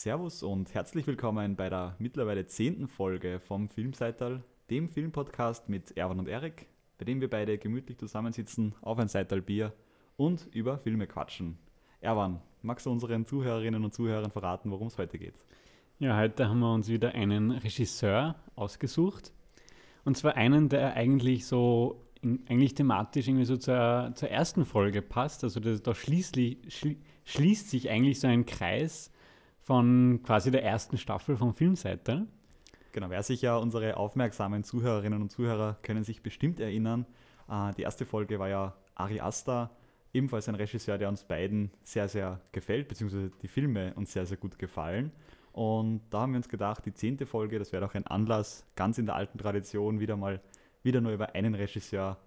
Servus und herzlich willkommen bei der mittlerweile zehnten Folge vom Filmseital, dem Filmpodcast mit Erwan und Erik, bei dem wir beide gemütlich zusammensitzen, auf ein Seital Bier und über Filme quatschen. Erwan, magst du unseren Zuhörerinnen und Zuhörern verraten, worum es heute geht? Ja, heute haben wir uns wieder einen Regisseur ausgesucht. Und zwar einen, der eigentlich so eigentlich thematisch irgendwie so zur, zur ersten Folge passt. Also das, da schließlich, schli schließt sich eigentlich so ein Kreis von quasi der ersten Staffel vom Filmseite. Genau, wer sich ja unsere aufmerksamen Zuhörerinnen und Zuhörer können sich bestimmt erinnern. Äh, die erste Folge war ja Ari Aster, ebenfalls ein Regisseur, der uns beiden sehr, sehr gefällt, beziehungsweise die Filme uns sehr, sehr gut gefallen. Und da haben wir uns gedacht, die zehnte Folge, das wäre doch ein Anlass, ganz in der alten Tradition, wieder mal wieder nur über einen Regisseur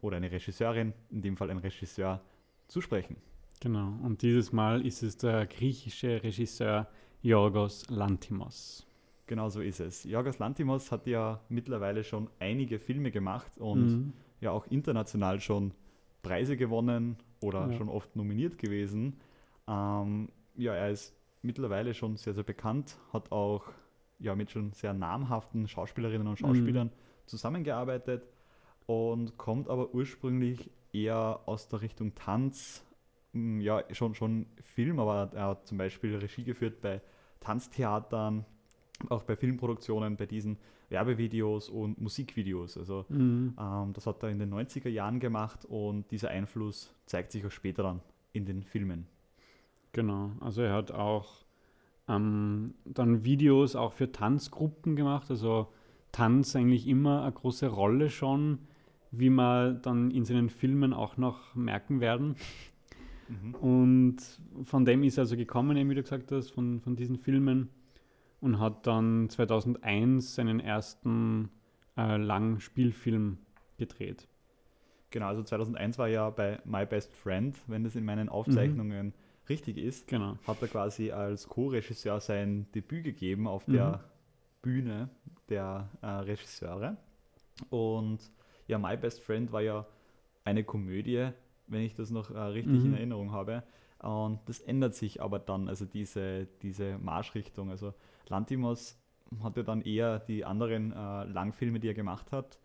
oder eine Regisseurin, in dem Fall ein Regisseur, zu sprechen. Genau, und dieses Mal ist es der griechische Regisseur Yorgos Lantimos. Genau so ist es. Yorgos Lantimos hat ja mittlerweile schon einige Filme gemacht und mhm. ja auch international schon Preise gewonnen oder ja. schon oft nominiert gewesen. Ähm, ja, er ist mittlerweile schon sehr, sehr bekannt, hat auch ja, mit schon sehr namhaften Schauspielerinnen und Schauspielern mhm. zusammengearbeitet und kommt aber ursprünglich eher aus der Richtung Tanz, ja, schon, schon Film, aber er hat zum Beispiel Regie geführt bei Tanztheatern, auch bei Filmproduktionen, bei diesen Werbevideos und Musikvideos. Also mhm. ähm, das hat er in den 90er Jahren gemacht und dieser Einfluss zeigt sich auch später dann in den Filmen. Genau, also er hat auch ähm, dann Videos auch für Tanzgruppen gemacht, also Tanz eigentlich immer eine große Rolle schon, wie man dann in seinen Filmen auch noch merken werden. Mhm. Und von dem ist er also gekommen, wie du gesagt hast, von, von diesen Filmen und hat dann 2001 seinen ersten äh, langen Spielfilm gedreht. Genau, also 2001 war ja bei My Best Friend, wenn das in meinen Aufzeichnungen mhm. richtig ist, genau. hat er quasi als Co-Regisseur sein Debüt gegeben auf mhm. der Bühne der äh, Regisseure. Und ja, My Best Friend war ja eine Komödie, wenn ich das noch äh, richtig mhm. in Erinnerung habe. Und das ändert sich aber dann, also diese, diese Marschrichtung. Also Lantimos hatte dann eher die anderen äh, Langfilme, die er gemacht hat,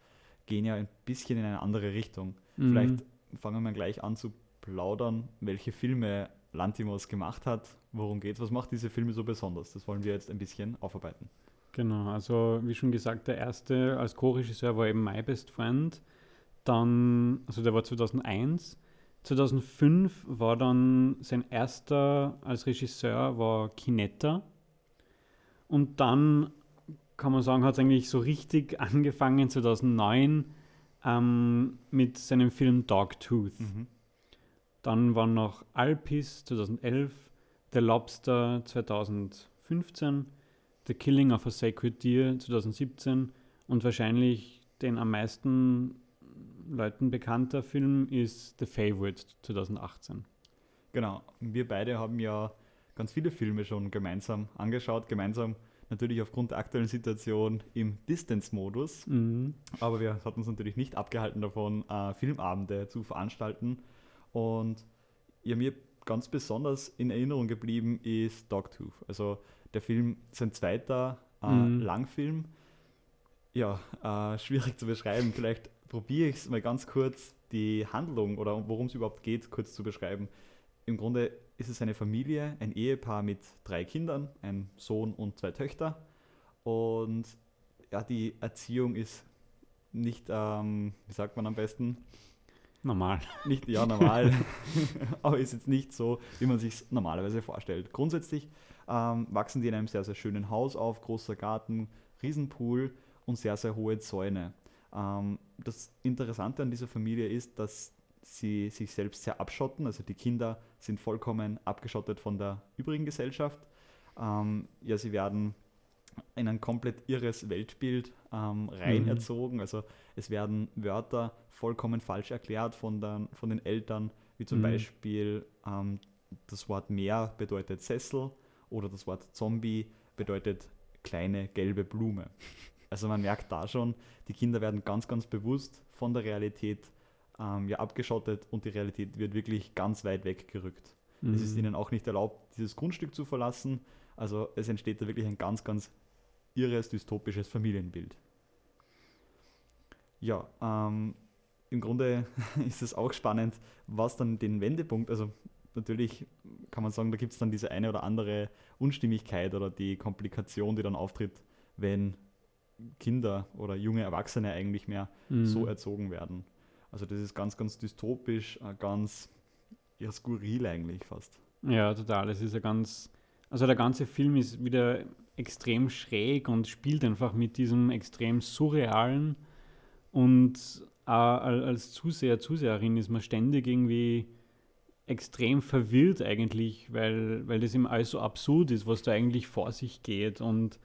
gehen ja ein bisschen in eine andere Richtung. Mhm. Vielleicht fangen wir gleich an zu plaudern, welche Filme Lantimos gemacht hat, worum geht es, was macht diese Filme so besonders. Das wollen wir jetzt ein bisschen aufarbeiten. Genau, also wie schon gesagt, der erste als Co-Regisseur war eben My Best Friend. Dann, also der war 2001. 2005 war dann sein erster als Regisseur war Kinetta. Und dann kann man sagen, hat es eigentlich so richtig angefangen 2009 ähm, mit seinem Film Dogtooth. Mhm. Dann waren noch Alpis 2011, The Lobster 2015, The Killing of a Sacred Deer 2017 und wahrscheinlich den am meisten Leuten bekannter Film ist The Favorite 2018. Genau, wir beide haben ja ganz viele Filme schon gemeinsam angeschaut, gemeinsam natürlich aufgrund der aktuellen Situation im Distance-Modus. Mhm. Aber wir hatten uns natürlich nicht abgehalten davon, äh, Filmabende zu veranstalten. Und ja, mir ganz besonders in Erinnerung geblieben ist Dogtooth. Also der Film, sein zweiter äh, mhm. Langfilm. Ja, äh, schwierig zu beschreiben. Vielleicht probiere ich es mal ganz kurz, die Handlung oder worum es überhaupt geht, kurz zu beschreiben. Im Grunde ist es eine Familie, ein Ehepaar mit drei Kindern, ein Sohn und zwei Töchter. Und ja, die Erziehung ist nicht, ähm, wie sagt man am besten? Normal. Nicht, ja, normal. aber ist jetzt nicht so, wie man sich normalerweise vorstellt. Grundsätzlich ähm, wachsen die in einem sehr, sehr schönen Haus auf, großer Garten, Riesenpool und sehr, sehr hohe Zäune. Ähm, das Interessante an dieser Familie ist, dass sie sich selbst sehr abschotten. Also die Kinder sind vollkommen abgeschottet von der übrigen Gesellschaft. Ähm, ja, sie werden in ein komplett irres Weltbild ähm, rein mhm. Also es werden Wörter vollkommen falsch erklärt von, den, von den Eltern, wie zum mhm. Beispiel ähm, das Wort Meer bedeutet Sessel oder das Wort Zombie bedeutet kleine gelbe Blume. Also man merkt da schon, die Kinder werden ganz, ganz bewusst von der Realität ähm, ja, abgeschottet und die Realität wird wirklich ganz weit weggerückt. Mhm. Es ist mhm. ihnen auch nicht erlaubt, dieses Grundstück zu verlassen. Also es entsteht da wirklich ein ganz, ganz irres, dystopisches Familienbild. Ja, ähm, im Grunde ist es auch spannend, was dann den Wendepunkt, also natürlich kann man sagen, da gibt es dann diese eine oder andere Unstimmigkeit oder die Komplikation, die dann auftritt, wenn Kinder oder junge Erwachsene eigentlich mehr mhm. so erzogen werden. Also das ist ganz, ganz dystopisch, äh, ganz ja, skurril eigentlich fast. Ja, total. Es ist ja ganz, also der ganze Film ist wieder extrem schräg und spielt einfach mit diesem extrem surrealen und äh, als Zuseher, Zuseherin ist man ständig irgendwie extrem verwirrt eigentlich, weil, weil das immer alles so absurd ist, was da eigentlich vor sich geht und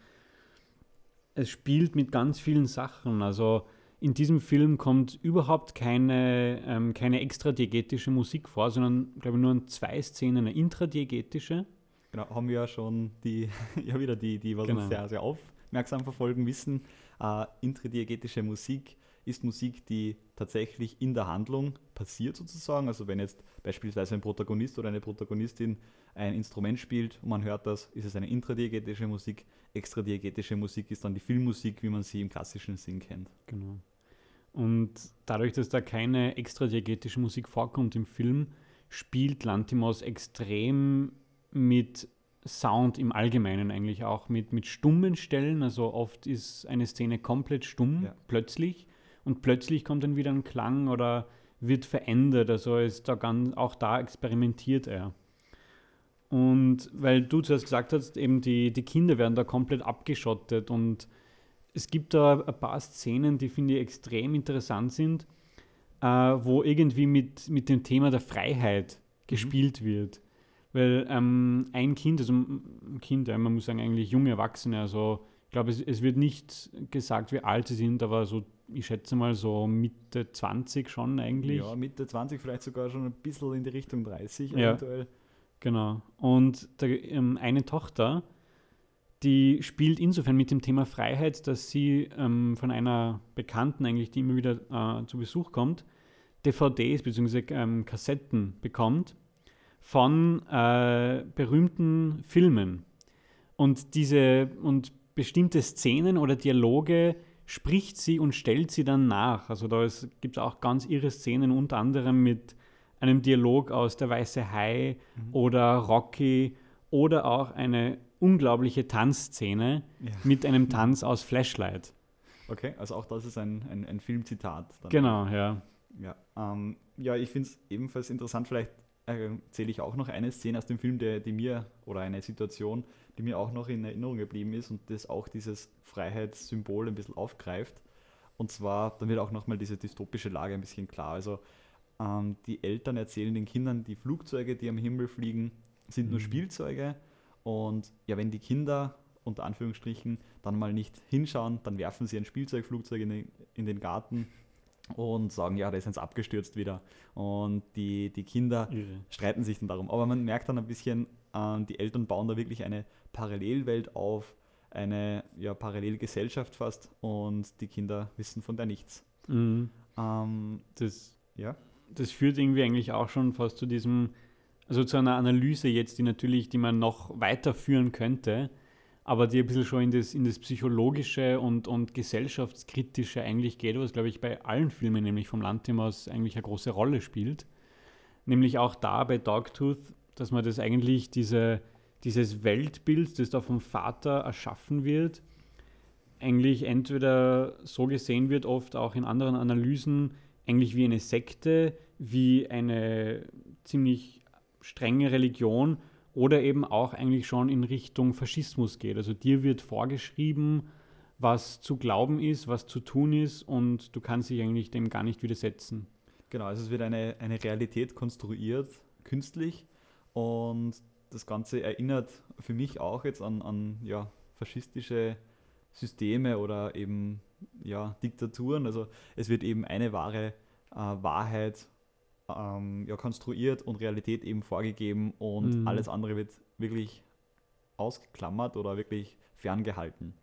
es spielt mit ganz vielen Sachen. Also in diesem Film kommt überhaupt keine, ähm, keine extradiegetische Musik vor, sondern, glaube ich, nur in zwei Szenen eine intradiegetische. Genau, haben wir ja schon die, ja wieder die, die was genau. uns sehr, sehr aufmerksam verfolgen, wissen, äh, intradiegetische Musik ist Musik, die tatsächlich in der Handlung passiert sozusagen. Also wenn jetzt beispielsweise ein Protagonist oder eine Protagonistin ein Instrument spielt und man hört das, ist es eine intradiegetische Musik. Extradiegetische Musik ist dann die Filmmusik, wie man sie im klassischen Sinn kennt. Genau. Und dadurch, dass da keine extradiegetische Musik vorkommt im Film, spielt Lantimos extrem mit Sound im Allgemeinen eigentlich auch, mit, mit stummen Stellen. Also oft ist eine Szene komplett stumm, ja. plötzlich und plötzlich kommt dann wieder ein Klang oder wird verändert. Also ist da ganz, auch da experimentiert er. Und weil du zuerst gesagt hast, eben die, die Kinder werden da komplett abgeschottet und es gibt da ein paar Szenen, die finde ich extrem interessant sind, äh, wo irgendwie mit, mit dem Thema der Freiheit mhm. gespielt mhm. wird. Weil ähm, ein Kind, also ein Kind, ja, man muss sagen, eigentlich junge Erwachsene, also ich glaube, es, es wird nicht gesagt, wie alt sie sind, aber so ich schätze mal so Mitte 20 schon eigentlich. Ja, Mitte 20, vielleicht sogar schon ein bisschen in die Richtung 30 ja, eventuell. Genau. Und der, ähm, eine Tochter, die spielt insofern mit dem Thema Freiheit, dass sie ähm, von einer Bekannten eigentlich, die immer wieder äh, zu Besuch kommt, DVDs bzw. Ähm, Kassetten bekommt von äh, berühmten Filmen. Und diese und bestimmte Szenen oder Dialoge spricht sie und stellt sie dann nach. Also da gibt es auch ganz irre Szenen, unter anderem mit einem Dialog aus Der Weiße Hai mhm. oder Rocky oder auch eine unglaubliche Tanzszene ja. mit einem Tanz aus Flashlight. Okay, also auch das ist ein, ein, ein Filmzitat. Dann. Genau, ja. Ja, ähm, ja ich finde es ebenfalls interessant, vielleicht erzähle ich auch noch eine Szene aus dem Film, der, die mir, oder eine Situation, die mir auch noch in Erinnerung geblieben ist und das auch dieses Freiheitssymbol ein bisschen aufgreift. Und zwar, dann wird auch nochmal diese dystopische Lage ein bisschen klar. Also ähm, die Eltern erzählen den Kindern, die Flugzeuge, die am Himmel fliegen, sind mhm. nur Spielzeuge. Und ja, wenn die Kinder unter Anführungsstrichen dann mal nicht hinschauen, dann werfen sie ein Spielzeugflugzeug in den, in den Garten und sagen, ja, da ist eins abgestürzt wieder. Und die, die Kinder Irre. streiten sich dann darum. Aber man merkt dann ein bisschen, äh, die Eltern bauen da wirklich eine Parallelwelt auf, eine ja, Parallelgesellschaft fast und die Kinder wissen von der nichts. Mhm. Ähm, das, ja? das führt irgendwie eigentlich auch schon fast zu diesem, also zu einer Analyse jetzt, die natürlich, die man noch weiterführen könnte, aber die ein bisschen schon in das, in das Psychologische und, und Gesellschaftskritische eigentlich geht, was, glaube ich, bei allen Filmen, nämlich vom Lantimos, eigentlich eine große Rolle spielt. Nämlich auch da bei Dogtooth, dass man das eigentlich, diese, dieses Weltbild, das da vom Vater erschaffen wird, eigentlich entweder so gesehen wird, oft auch in anderen Analysen, eigentlich wie eine Sekte, wie eine ziemlich strenge Religion oder eben auch eigentlich schon in Richtung Faschismus geht. Also dir wird vorgeschrieben, was zu glauben ist, was zu tun ist und du kannst dich eigentlich dem gar nicht widersetzen. Genau, also es wird eine, eine Realität konstruiert, künstlich und das Ganze erinnert für mich auch jetzt an, an ja, faschistische Systeme oder eben ja, Diktaturen. Also es wird eben eine wahre äh, Wahrheit ähm, ja, konstruiert und Realität eben vorgegeben und mhm. alles andere wird wirklich ausgeklammert oder wirklich ferngehalten.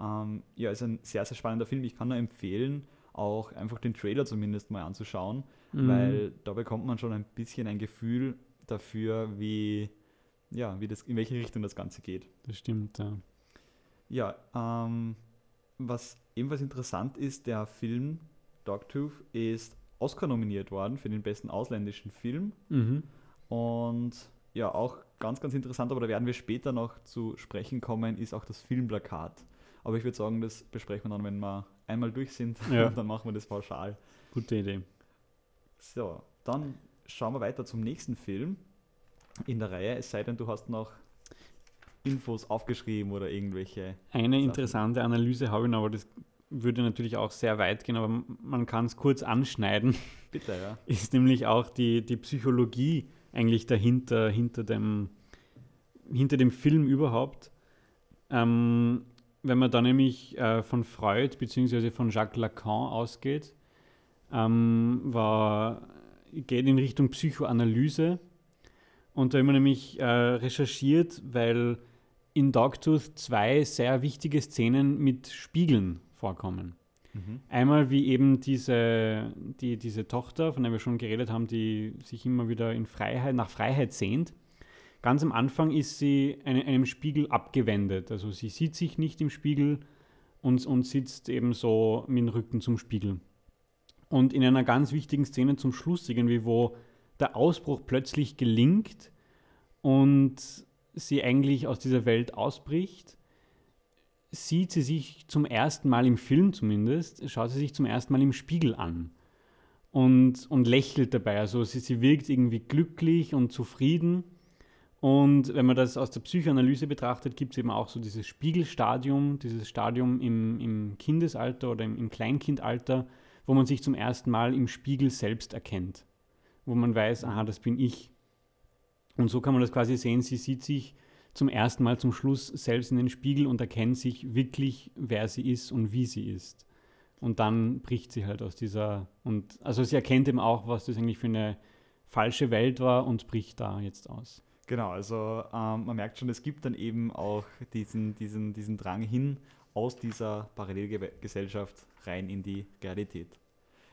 Ähm, ja, ist ein sehr, sehr spannender Film. Ich kann nur empfehlen, auch einfach den Trailer zumindest mal anzuschauen, mhm. weil da bekommt man schon ein bisschen ein Gefühl dafür, wie, ja, wie das, in welche Richtung das Ganze geht. Das stimmt, ja. Ja, ähm, was ebenfalls interessant ist, der Film Dogtooth ist Oscar nominiert worden für den besten ausländischen Film. Mhm. Und ja, auch ganz, ganz interessant, aber da werden wir später noch zu sprechen kommen, ist auch das Filmplakat. Aber ich würde sagen, das besprechen wir dann, wenn wir einmal durch sind. Ja. Dann machen wir das pauschal. Gute Idee. So, dann schauen wir weiter zum nächsten Film in der Reihe, es sei denn, du hast noch Infos aufgeschrieben oder irgendwelche. Eine Sachen. interessante Analyse habe ich noch, aber das würde natürlich auch sehr weit gehen, aber man kann es kurz anschneiden, Bitte, ja. ist nämlich auch die, die Psychologie eigentlich dahinter, hinter dem, hinter dem Film überhaupt. Ähm, wenn man da nämlich äh, von Freud bzw. von Jacques Lacan ausgeht, ähm, war, geht in Richtung Psychoanalyse. Und da haben wir nämlich äh, recherchiert, weil in Dogtooth zwei sehr wichtige Szenen mit Spiegeln vorkommen. Mhm. Einmal wie eben diese, die, diese Tochter, von der wir schon geredet haben, die sich immer wieder in Freiheit, nach Freiheit sehnt. Ganz am Anfang ist sie eine, einem Spiegel abgewendet. Also sie sieht sich nicht im Spiegel und, und sitzt eben so mit dem Rücken zum Spiegel. Und in einer ganz wichtigen Szene zum Schluss, irgendwie, wo der Ausbruch plötzlich gelingt und sie eigentlich aus dieser Welt ausbricht, sieht sie sich zum ersten Mal im Film zumindest, schaut sie sich zum ersten Mal im Spiegel an und, und lächelt dabei. Also sie, sie wirkt irgendwie glücklich und zufrieden. Und wenn man das aus der Psychoanalyse betrachtet, gibt es eben auch so dieses Spiegelstadium, dieses Stadium im, im Kindesalter oder im, im Kleinkindalter, wo man sich zum ersten Mal im Spiegel selbst erkennt. Wo man weiß, aha, das bin ich. Und so kann man das quasi sehen, sie sieht sich zum ersten Mal zum Schluss selbst in den Spiegel und erkennt sich wirklich, wer sie ist und wie sie ist. Und dann bricht sie halt aus dieser, und also sie erkennt eben auch, was das eigentlich für eine falsche Welt war und bricht da jetzt aus. Genau, also ähm, man merkt schon, es gibt dann eben auch diesen, diesen, diesen Drang hin aus dieser Parallelgesellschaft rein in die Realität.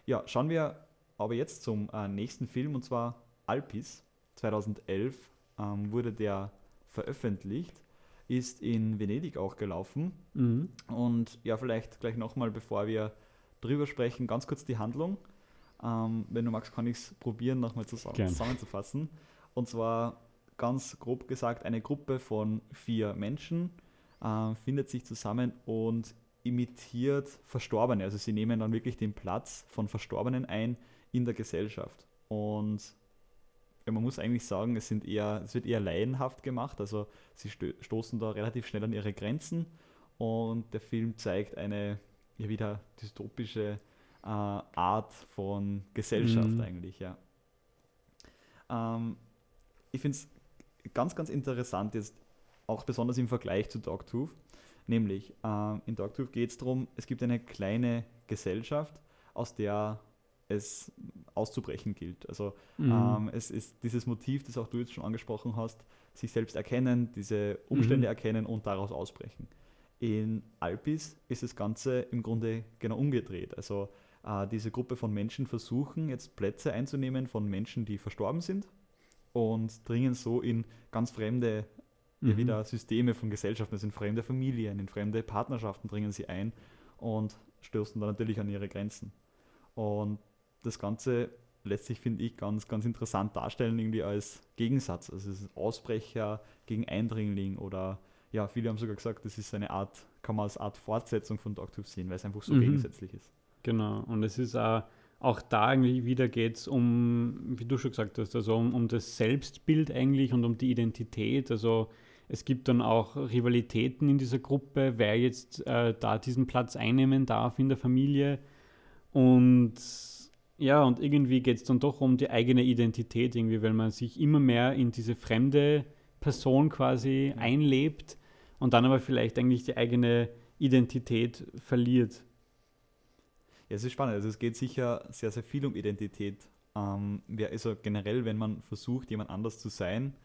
Ja, schauen wir aber jetzt zum äh, nächsten Film und zwar Alpis. 2011 ähm, wurde der veröffentlicht, ist in Venedig auch gelaufen. Mhm. Und ja, vielleicht gleich nochmal, bevor wir drüber sprechen, ganz kurz die Handlung. Ähm, wenn du magst, kann ich es probieren, nochmal zusammen, zusammenzufassen. Und zwar ganz grob gesagt, eine Gruppe von vier Menschen äh, findet sich zusammen und imitiert Verstorbene. Also sie nehmen dann wirklich den Platz von Verstorbenen ein in der Gesellschaft. Und ja, man muss eigentlich sagen, es, sind eher, es wird eher laienhaft gemacht. Also sie stoßen da relativ schnell an ihre Grenzen. Und der Film zeigt eine ja wieder dystopische äh, Art von Gesellschaft Mhm. eigentlich, ja. Ähm, ich finde es ganz, ganz interessant jetzt, auch besonders im Vergleich zu Dogtooth. Nämlich, ähm, in Dogtooth geht es darum, es gibt eine kleine Gesellschaft, aus der es auszubrechen gilt. Also Mhm. ähm, es ist dieses Motiv, das auch du jetzt schon angesprochen hast, sich selbst erkennen, diese Umstände Mhm. erkennen und daraus ausbrechen. In Alpis ist das Ganze im Grunde genau umgedreht. Also äh, diese Gruppe von Menschen versuchen jetzt Plätze einzunehmen von Menschen, die verstorben sind und dringen so in ganz fremde Mhm. wieder Systeme von Gesellschaften, also in fremde Familien, in fremde Partnerschaften dringen sie ein und stoßen dann natürlich an ihre Grenzen. Und das Ganze lässt sich, finde ich, ganz, ganz interessant darstellen, irgendwie als Gegensatz. Also es ist Ausbrecher gegen Eindringling oder ja, viele haben sogar gesagt, das ist eine Art, kann man als Art Fortsetzung von Dogtooth sehen, weil es einfach so Mhm. gegensätzlich ist. Genau, und es ist auch, auch da eigentlich wieder geht es um, wie du schon gesagt hast, also um, um das Selbstbild eigentlich und um die Identität. Also es gibt dann auch Rivalitäten in dieser Gruppe, wer jetzt äh, da diesen Platz einnehmen darf in der Familie. Und ja, und irgendwie geht es dann doch um die eigene Identität irgendwie, weil man sich immer mehr in diese fremde Person quasi Ja. einlebt und dann aber vielleicht eigentlich die eigene Identität verliert. Ja, es ist spannend. Also es geht sicher sehr, sehr viel um Identität. Ähm, also generell, wenn man versucht, jemand anders zu sein,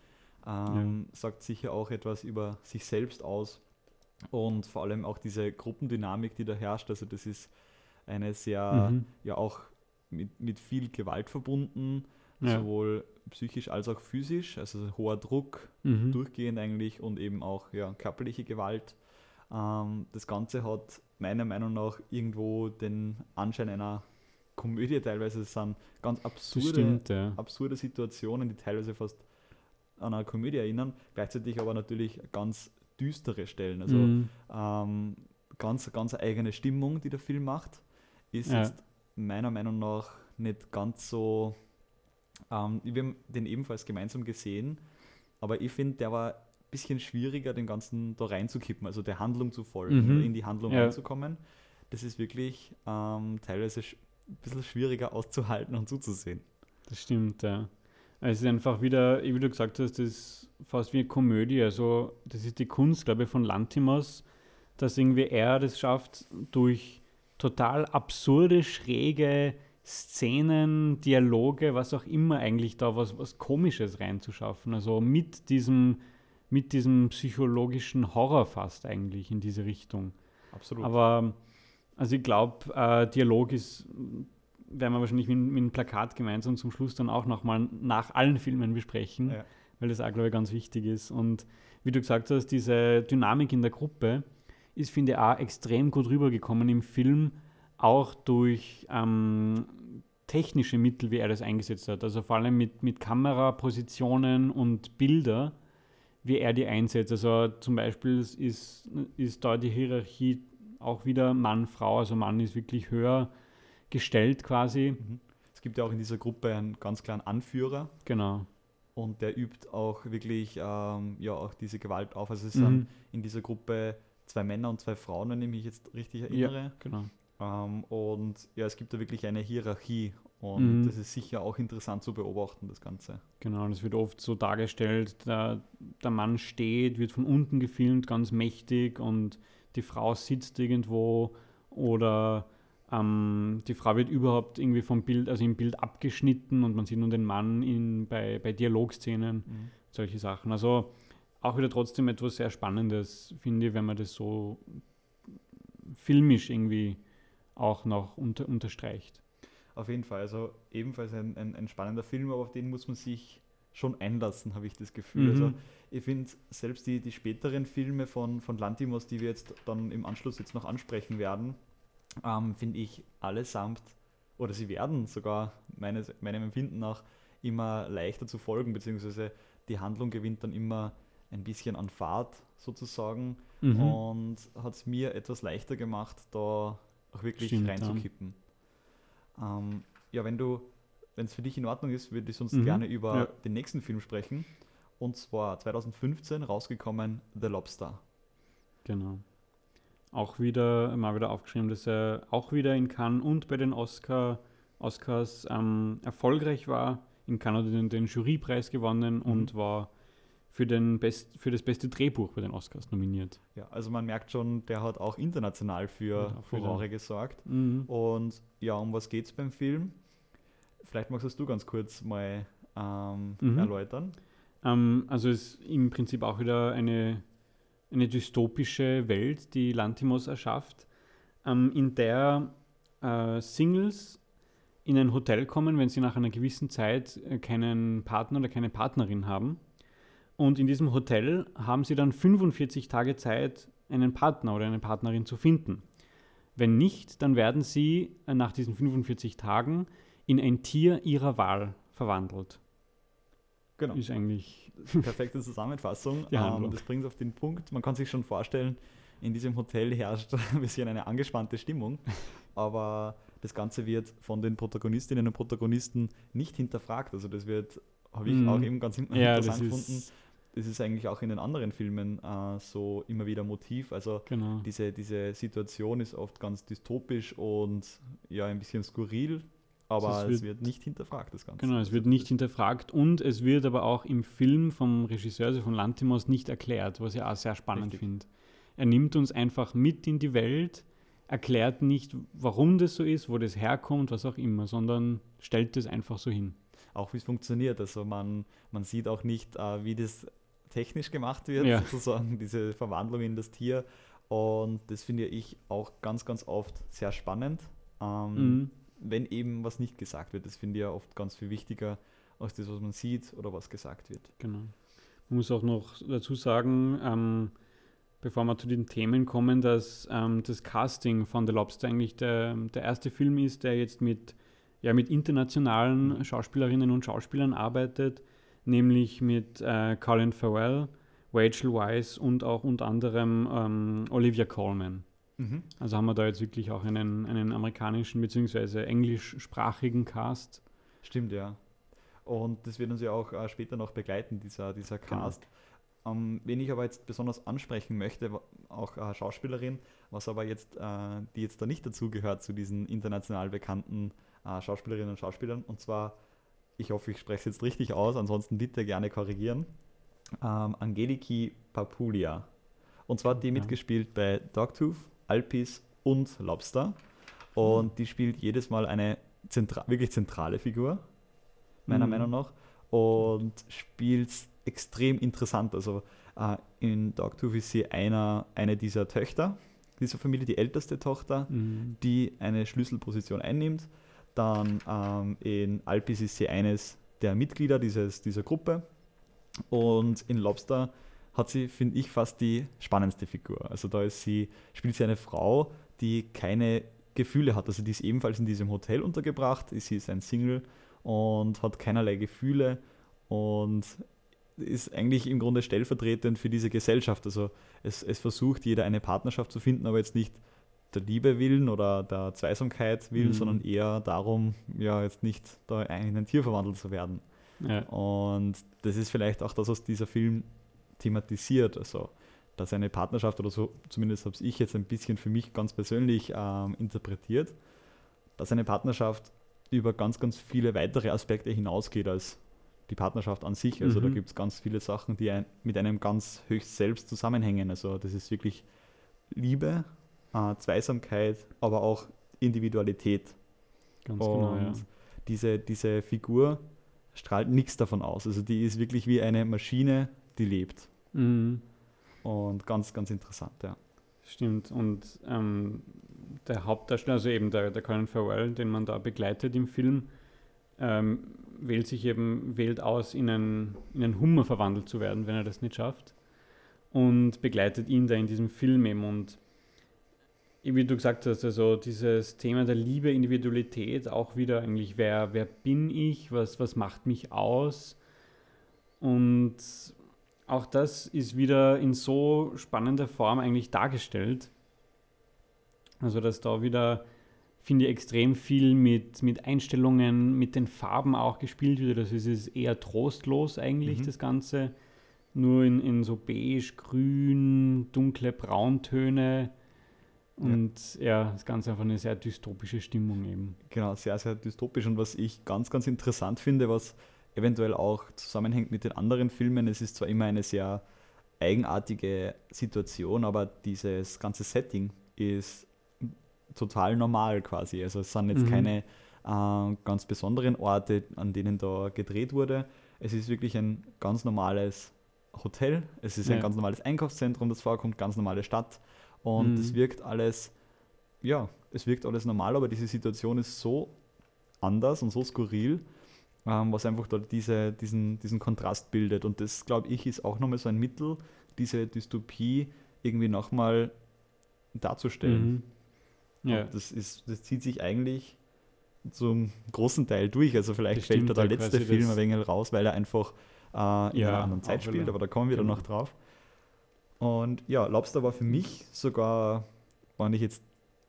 ähm, sagt sicher auch etwas über sich selbst aus und vor allem auch diese Gruppendynamik, die da herrscht. Also das ist eine sehr, Mhm. ja auch mit, mit viel Gewalt verbunden. Ja. sowohl psychisch als auch physisch, also hoher Druck, Mhm. durchgehend eigentlich und eben auch ja, körperliche Gewalt. Ähm, das Ganze hat meiner Meinung nach irgendwo den Anschein einer Komödie teilweise. Es sind ganz absurde, stimmt, ja. absurde Situationen, die teilweise fast an eine Komödie erinnern, gleichzeitig aber natürlich ganz düstere Stellen. Also Mhm. ähm, ganz, ganz eigene Stimmung, die der Film macht, ist Ja. jetzt meiner Meinung nach nicht ganz so. Ähm, wir haben den ebenfalls gemeinsam gesehen, aber ich finde, der war ein bisschen schwieriger, den ganzen da reinzukippen, also der Handlung zu folgen, Mhm. in die Handlung Ja. reinzukommen. Das ist wirklich ähm, teilweise ein bisschen schwieriger auszuhalten und zuzusehen. Das stimmt, ja. Es ist einfach wieder, wie du gesagt hast, das ist fast wie eine Komödie. Also, das ist die Kunst, glaube ich, von Lantimos, dass irgendwie er das schafft, durch total absurde, schräge Szenen, Dialoge, was auch immer eigentlich da was, was Komisches reinzuschaffen. Also mit diesem, mit diesem psychologischen Horror fast eigentlich in diese Richtung. Absolut. Aber also ich glaube, äh, Dialog ist, werden wir wahrscheinlich mit, mit einem Plakat gemeinsam zum Schluss dann auch nochmal nach allen Filmen besprechen, Ja. weil das auch, glaube ich, ganz wichtig ist. Und wie du gesagt hast, diese Dynamik in der Gruppe ist, finde ich, auch extrem gut rübergekommen im Film, auch durch ähm, technische Mittel, wie er das eingesetzt hat. Also vor allem mit, mit Kamerapositionen und Bilder, wie er die einsetzt. Also zum Beispiel ist, ist da die Hierarchie auch wieder Mann-Frau, also Mann ist wirklich höher gestellt quasi. Mhm. Es gibt ja auch in dieser Gruppe einen ganz klaren Anführer Genau. und der übt auch wirklich ähm, ja, auch diese Gewalt auf. Also es Mhm. sind in dieser Gruppe zwei Männer und zwei Frauen, wenn ich mich jetzt richtig erinnere. Genau. Ähm, und ja, es gibt da wirklich eine Hierarchie und Mhm. das ist sicher auch interessant zu beobachten, das Ganze. Genau, das wird oft so dargestellt, der, der Mann steht, wird von unten gefilmt, ganz mächtig und die Frau sitzt irgendwo oder ähm, die Frau wird überhaupt irgendwie vom Bild, also im Bild abgeschnitten und man sieht nur den Mann in, bei, bei Dialogszenen, solche Sachen. Also auch wieder trotzdem etwas sehr Spannendes, finde ich, wenn man das so filmisch irgendwie auch noch unter, unterstreicht. Auf jeden Fall, also ebenfalls ein, ein, ein spannender Film, aber auf den muss man sich schon einlassen, habe ich das Gefühl. Mhm. Also ich finde selbst die, die späteren Filme von, von Lantimos, die wir jetzt dann im Anschluss jetzt noch ansprechen werden, ähm, finde ich allesamt, oder sie werden sogar meines, meinem Empfinden nach immer leichter zu folgen, beziehungsweise die Handlung gewinnt dann immer ein bisschen an Fahrt sozusagen Mhm. und hat es mir etwas leichter gemacht, da auch wirklich Stimmt, reinzukippen. Ähm, ja, wenn du, wenn es für dich in Ordnung ist, würde ich sonst Mhm, gerne über ja. den nächsten Film sprechen. Und zwar 2015 rausgekommen The Lobster. Genau. Auch wieder, mal wieder aufgeschrieben, dass er auch wieder in Cannes und bei den Oscar, Oscars ähm, erfolgreich war. In Cannes hat er den, den Jurypreis gewonnen Mhm. und war für, den Best, für das beste Drehbuch bei den Oscars nominiert. Ja, also man merkt schon, der hat auch international für Furore gesorgt. Mhm. Und ja, um was geht es beim Film? Vielleicht magst das du ganz kurz mal ähm, Mhm. erläutern. Ähm, also es ist im Prinzip auch wieder eine, eine dystopische Welt, die Lantimos erschafft, ähm, in der äh, Singles in ein Hotel kommen, wenn sie nach einer gewissen Zeit äh, keinen Partner oder keine Partnerin haben. Und in diesem Hotel haben sie dann 45 Tage Zeit, einen Partner oder eine Partnerin zu finden. Wenn nicht, dann werden sie äh, nach diesen 45 Tagen in ein Tier ihrer Wahl verwandelt. Genau. Ist eigentlich Perfekte Zusammenfassung. Ähm, das bringt es auf den Punkt. Man kann sich schon vorstellen, in diesem Hotel herrscht ein bisschen eine angespannte Stimmung. Aber das Ganze wird von den Protagonistinnen und Protagonisten nicht hinterfragt. Also das wird, habe ich Mhm. auch eben ganz Ja, interessant gefunden. Das ist eigentlich auch in den anderen Filmen äh, so immer wieder Motiv. Also genau. diese, diese Situation ist oft ganz dystopisch und ja ein bisschen skurril, aber Also es es wird- wird nicht hinterfragt, das Ganze. Genau, es wird nicht das- hinterfragt und es wird aber auch im Film vom Regisseur, also von Lantimos, nicht erklärt, was ich auch sehr spannend finde. Er nimmt uns einfach mit in die Welt, erklärt nicht, warum das so ist, wo das herkommt, was auch immer, sondern stellt es einfach so hin. auch wie es funktioniert. Also man, man sieht auch nicht, äh, wie das technisch gemacht wird, Ja. sozusagen diese Verwandlung in das Tier. Und das finde ich auch ganz, ganz oft sehr spannend, ähm, Mhm. wenn eben was nicht gesagt wird. Das finde ich ja oft ganz viel wichtiger, als das, was man sieht oder was gesagt wird. Genau. Man muss auch noch dazu sagen, ähm, bevor wir zu den Themen kommen, dass ähm, das Casting von The Lobster eigentlich der, der erste Film ist, der jetzt mit, ja, mit internationalen Schauspielerinnen und Schauspielern arbeitet, nämlich mit äh, Colin Farrell, Rachel Weisz und auch unter anderem ähm, Olivia Colman. Mhm. Also haben wir da jetzt wirklich auch einen, einen amerikanischen bzw. englischsprachigen Cast. Stimmt, ja. Und das wird uns ja auch äh, später noch begleiten, dieser, dieser Genau. Cast. Ähm, wen ich aber jetzt besonders ansprechen möchte, auch äh, Schauspielerin, was aber jetzt, äh, die jetzt da nicht dazugehört zu diesen international bekannten äh, Schauspielerinnen und Schauspielern. Und zwar, ich hoffe, ich spreche es jetzt richtig aus, ansonsten bitte gerne korrigieren. Ähm, Angeliki Papulia. Und zwar hat die Ja. mitgespielt bei Dogtooth, Alpis und Lobster. Und die spielt jedes Mal eine zentra wirklich zentrale Figur, meiner Mhm. Meinung nach. Und spielt extrem interessant. Also äh, in Dogtooth ist sie einer, eine dieser Töchter dieser Familie, die älteste Tochter, Mhm. die eine Schlüsselposition einnimmt. Dann ähm, in Alpis ist sie eines der Mitglieder dieses, dieser Gruppe. Und in Lobster hat sie, finde ich, fast die spannendste Figur. Also da ist sie, spielt sie eine Frau, die keine Gefühle hat. Also die ist ebenfalls in diesem Hotel untergebracht. Sie ist ein Single und hat keinerlei Gefühle und ist eigentlich im Grunde stellvertretend für diese Gesellschaft. Also es, es versucht jeder eine Partnerschaft zu finden, aber jetzt nicht der Liebe willen oder der Zweisamkeit willen, Mhm. sondern eher darum, ja, jetzt nicht da in ein Tier verwandelt zu werden. Ja. Und das ist vielleicht auch das, was dieser Film thematisiert. Also, dass eine Partnerschaft oder so, zumindest habe ich jetzt ein bisschen für mich ganz persönlich ähm, interpretiert, dass eine Partnerschaft über ganz, ganz viele weitere Aspekte hinausgeht als die Partnerschaft an sich. Also da Mhm. gibt es ganz viele Sachen, die ein, mit einem ganz höchst selbst zusammenhängen. Also das ist wirklich Liebe, äh, Zweisamkeit, aber auch Individualität. Ganz genau, Und ja. diese, diese Figur strahlt nichts davon aus. Also die ist wirklich wie eine Maschine, die lebt. Mhm. Und ganz, ganz interessant, ja. Stimmt. Und ähm, der Hauptdarsteller, also eben der, der Colin Farrell, den man da begleitet im Film, ähm, wählt sich eben, wählt aus, in einen, in einen Hummer verwandelt zu werden, wenn er das nicht schafft. Und begleitet ihn da in diesem Film eben. Und wie du gesagt hast, also dieses Thema der Liebe, Individualität, auch wieder eigentlich, wer, wer bin ich, was, was macht mich aus? Und auch das ist wieder in so spannender Form eigentlich dargestellt. Also, dass da wieder, finde ich, extrem viel mit, mit Einstellungen, mit den Farben auch gespielt wird. Das ist es eher trostlos eigentlich, Mhm. das Ganze. Nur in, in so beige, grün, dunkle Brauntöne. Und ja. das Ganze einfach eine sehr dystopische Stimmung eben. Genau, sehr, sehr dystopisch. Und was ich ganz, ganz interessant finde, was eventuell auch zusammenhängt mit den anderen Filmen, es ist zwar immer eine sehr eigenartige Situation, aber dieses ganze Setting ist total normal quasi. Also es sind jetzt Mhm. keine äh, ganz besonderen Orte, an denen da gedreht wurde. Es ist wirklich ein ganz normales Hotel, es ist ein Ja. ganz normales Einkaufszentrum, das vorkommt, ganz normale Stadt. Und Mhm. es wirkt alles, ja, es wirkt alles normal, aber diese Situation ist so anders und so skurril, ähm, was einfach da diese, diesen, diesen Kontrast bildet. Und das, glaube ich, ist auch nochmal so ein Mittel, diese Dystopie irgendwie nochmal darzustellen. Mhm. Ja, das, ist, das zieht sich eigentlich zum großen Teil durch. Also vielleicht Das fällt da der letzte Film ein wenig raus, weil er einfach äh, in Ja, einer anderen Zeit spielt, aber da kommen wir dann Genau. noch drauf. Und ja, Lobster war für mich sogar, wenn ich jetzt,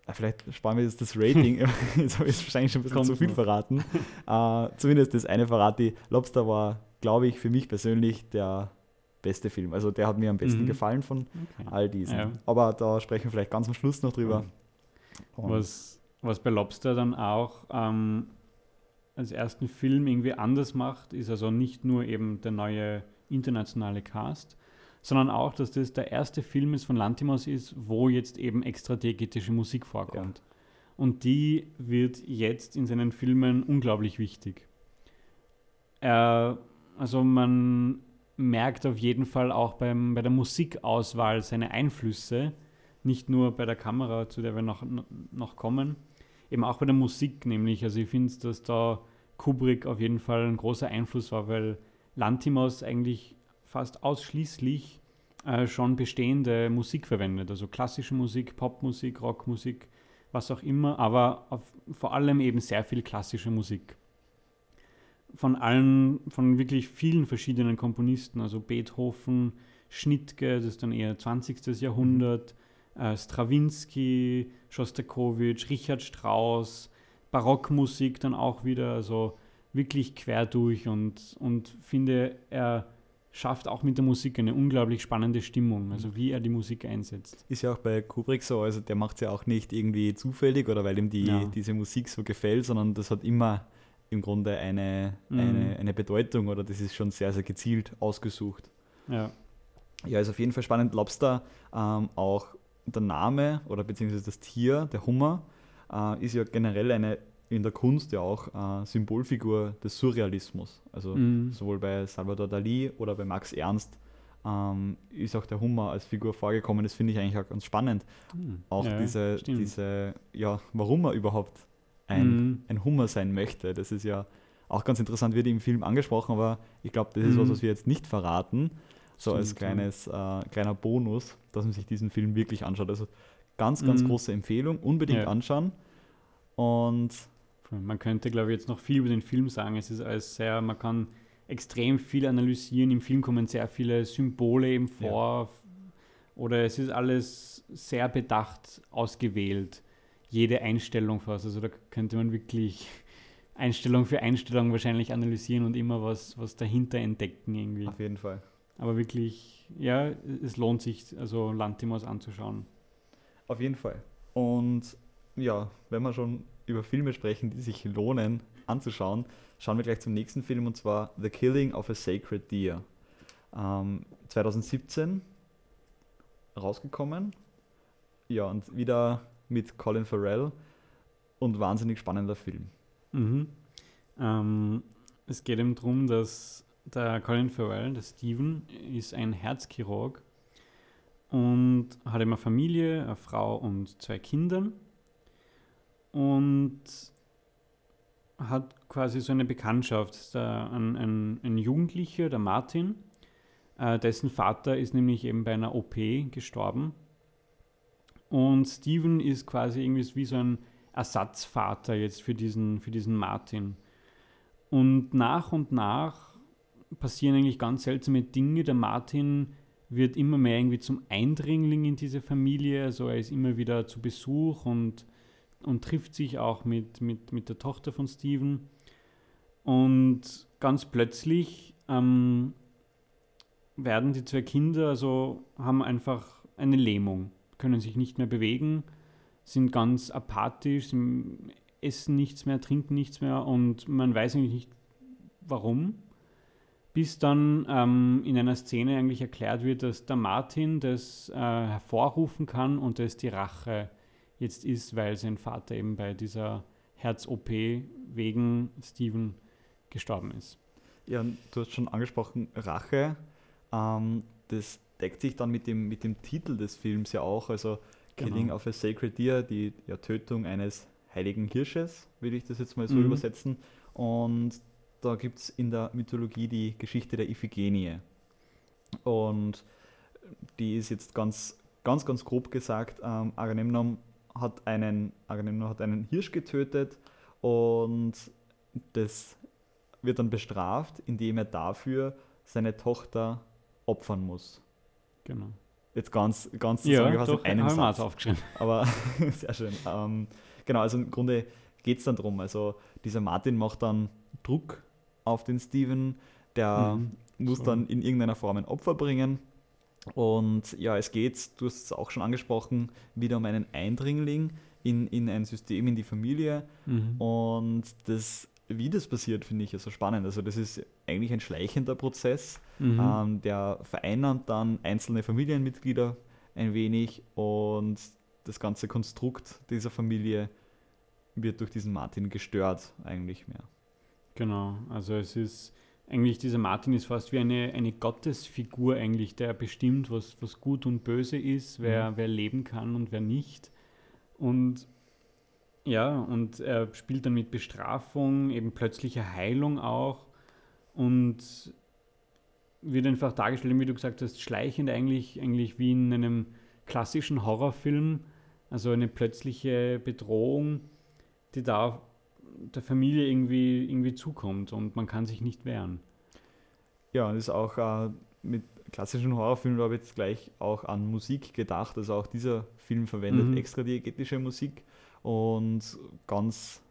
ah, vielleicht sparen wir jetzt das Rating, jetzt habe ich es wahrscheinlich schon ein bisschen Kommt zu viel noch. verraten. äh, zumindest das eine verrate ich. Lobster war, glaube ich, für mich persönlich der beste Film. Also der hat mir am besten Mhm. gefallen von okay. all diesen. Ja. Aber da sprechen wir vielleicht ganz am Schluss noch drüber. Und- Was, was bei Lobster dann auch ähm, als ersten Film irgendwie anders macht, ist also nicht nur eben der neue internationale Cast, sondern auch, dass das der erste Film ist von Lantimos ist, wo jetzt eben extrathegetische Musik vorkommt. Und die wird jetzt in seinen Filmen unglaublich wichtig. Er, also man merkt auf jeden Fall auch beim, bei der Musikauswahl seine Einflüsse, nicht nur bei der Kamera, zu der wir noch, noch kommen, eben auch bei der Musik nämlich. Also ich finde, dass da Kubrick auf jeden Fall ein großer Einfluss war, weil Lantimos eigentlich fast ausschließlich äh, schon bestehende Musik verwendet, also klassische Musik, Popmusik, Rockmusik, was auch immer, aber auf, vor allem eben sehr viel klassische Musik. Von allen, von wirklich vielen verschiedenen Komponisten, also Beethoven, Schnittke, das ist dann eher 20. Jahrhundert, äh, Stravinsky, Schostakowitsch, Richard Strauss, Barockmusik dann auch wieder, also wirklich quer durch und, und finde, er schafft auch mit der Musik eine unglaublich spannende Stimmung, also wie er die Musik einsetzt. Ist ja auch bei Kubrick so, also der macht es ja auch nicht irgendwie zufällig oder weil ihm die, ja. diese Musik so gefällt, sondern das hat immer im Grunde eine, mhm. eine, eine Bedeutung oder das ist schon sehr, sehr gezielt ausgesucht. Ja. Ja, ist auf jeden Fall spannend. Lobster, ähm, auch der Name oder beziehungsweise das Tier, der Hummer, äh, ist ja generell eine in der Kunst ja auch äh, Symbolfigur des Surrealismus. Also mhm. sowohl bei Salvador Dali oder bei Max Ernst ähm, ist auch der Hummer als Figur vorgekommen. Das finde ich eigentlich auch ganz spannend. Mhm. Auch ja, diese, diese, ja, warum er überhaupt ein, mhm. ein Hummer sein möchte. Das ist ja auch ganz interessant, wird im Film angesprochen, aber ich glaube, das ist was, mhm. was wir jetzt nicht verraten. So Stimmt, als kleines, äh, kleiner Bonus, dass man sich diesen Film wirklich anschaut. Also ganz, ganz mhm. große Empfehlung, unbedingt ja. anschauen. Und man könnte, glaube ich, jetzt noch viel über den Film sagen. Es ist alles sehr, man kann extrem viel analysieren. Im Film kommen sehr viele Symbole eben vor. Ja. Oder es ist alles sehr bedacht ausgewählt. Jede Einstellung fast. Also da könnte man wirklich Einstellung für Einstellung wahrscheinlich analysieren und immer was, was dahinter entdecken irgendwie. Auf jeden Fall. Aber wirklich, ja, es lohnt sich, also Lantimos anzuschauen. Auf jeden Fall. Und ja, wenn man schon über Filme sprechen, die sich lohnen anzuschauen, schauen wir gleich zum nächsten Film und zwar The Killing of a Sacred Deer. Ähm, 2017 rausgekommen. Ja, und wieder mit Colin Farrell und wahnsinnig spannender Film. Mhm. Ähm, es geht eben darum, dass der Colin Farrell, der Steven, ist ein Herzchirurg und hat immer Familie, eine Frau und zwei Kinder und hat quasi so eine Bekanntschaft. Da ein, ein, ein Jugendlicher, der Martin, äh, dessen Vater ist nämlich eben bei einer OP gestorben. Und Steven ist quasi irgendwie wie so ein Ersatzvater jetzt für diesen, für diesen Martin. Und nach und nach passieren eigentlich ganz seltsame Dinge. Der Martin wird immer mehr irgendwie zum Eindringling in diese Familie. Also er ist immer wieder zu Besuch und und trifft sich auch mit, mit, mit der Tochter von Steven. Und ganz plötzlich ähm, werden die zwei Kinder, also haben einfach eine Lähmung, können sich nicht mehr bewegen, sind ganz apathisch, essen nichts mehr, trinken nichts mehr und man weiß eigentlich nicht warum. Bis dann ähm, in einer Szene eigentlich erklärt wird, dass der Martin das äh, hervorrufen kann und das die Rache jetzt ist, weil sein Vater eben bei dieser Herz-OP wegen Steven gestorben ist. Ja, du hast schon angesprochen, Rache. Ähm, das deckt sich dann mit dem, mit dem Titel des Films ja auch, also Killing genau. of a Sacred Deer, die ja, Tötung eines heiligen Hirsches, würde ich das jetzt mal so mhm. übersetzen. Und da gibt es in der Mythologie die Geschichte der Iphigenie. Und die ist jetzt ganz, ganz, ganz grob gesagt, ähm, Agamemnon hat einen, Agamemnon hat einen Hirsch getötet und das wird dann bestraft, indem er dafür seine Tochter opfern muss. Genau. Jetzt ganz, ganz zusammengefasst ja, in einem Satz. aufgeschrieben. Aber sehr schön. Ähm, genau, also im Grunde geht es dann darum. Also dieser Martin macht dann Druck auf den Steven, der mhm, muss so. dann in irgendeiner Form ein Opfer bringen und ja, es geht, du hast es auch schon angesprochen, wieder um einen Eindringling in, in ein System, in die Familie. Mhm. Und das, wie das passiert, finde ich also spannend. Also das ist eigentlich ein schleichender Prozess, mhm. ähm, der vereinnahmt dann einzelne Familienmitglieder ein wenig und das ganze Konstrukt dieser Familie wird durch diesen Martin gestört eigentlich mehr. Genau, also es ist eigentlich dieser Martin ist fast wie eine, eine Gottesfigur eigentlich, der bestimmt, was, was gut und böse ist, wer, mhm. wer leben kann und wer nicht. Und Ja, und er spielt dann mit Bestrafung, eben plötzlicher Heilung auch und wird einfach dargestellt, wie du gesagt hast, schleichend eigentlich, eigentlich wie in einem klassischen Horrorfilm, also eine plötzliche Bedrohung, die da der Familie irgendwie, irgendwie zukommt und man kann sich nicht wehren. Ja, und ist auch äh, mit klassischen Horrorfilmen habe ich jetzt gleich auch an Musik gedacht. Also auch dieser Film verwendet Mhm. extra diegetische Musik und ganz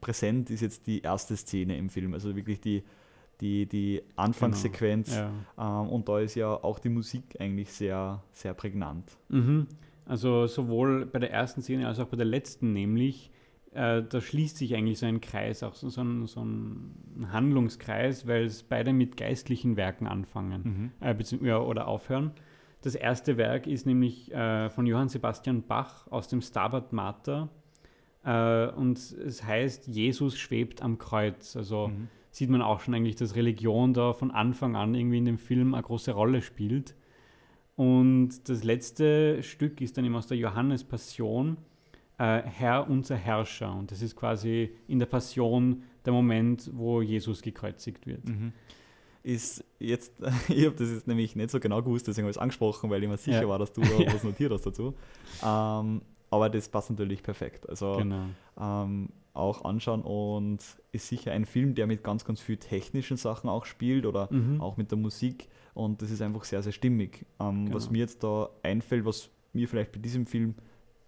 präsent ist jetzt die erste Szene im Film, also wirklich die, die, die Anfangssequenz. Ja. Ähm, und da ist ja auch die Musik eigentlich sehr, sehr prägnant. Mhm. Also sowohl bei der ersten Szene als auch bei der letzten nämlich, äh, da schließt sich eigentlich so ein Kreis, auch so, so, ein, so ein Handlungskreis, weil es beide mit geistlichen Werken anfangen äh, bezieh- ja, oder aufhören. Das erste Werk ist nämlich äh, von Johann Sebastian Bach aus dem Stabat Mater äh, und es heißt, Jesus schwebt am Kreuz. Also Mhm. sieht man auch schon eigentlich, dass Religion da von Anfang an irgendwie in dem Film eine große Rolle spielt. Und das letzte Stück ist dann eben aus der Johannes Passion, äh, Herr unser Herrscher. Und das ist quasi in der Passion der Moment, wo Jesus gekreuzigt wird. Mhm. Ist jetzt, ich habe das jetzt nämlich nicht so genau gewusst, deswegen habe ich es angesprochen, weil ich mir sicher Ja. war, dass du da was notiert hast dazu. Ähm, aber das passt natürlich perfekt. Also Genau. ähm, auch anschauen und ist sicher ein Film, der mit ganz, ganz viel technischen Sachen auch spielt oder Mhm. auch mit der Musik und das ist einfach sehr, sehr stimmig. Ähm, Was Genau. mir jetzt da einfällt, was mir vielleicht bei diesem Film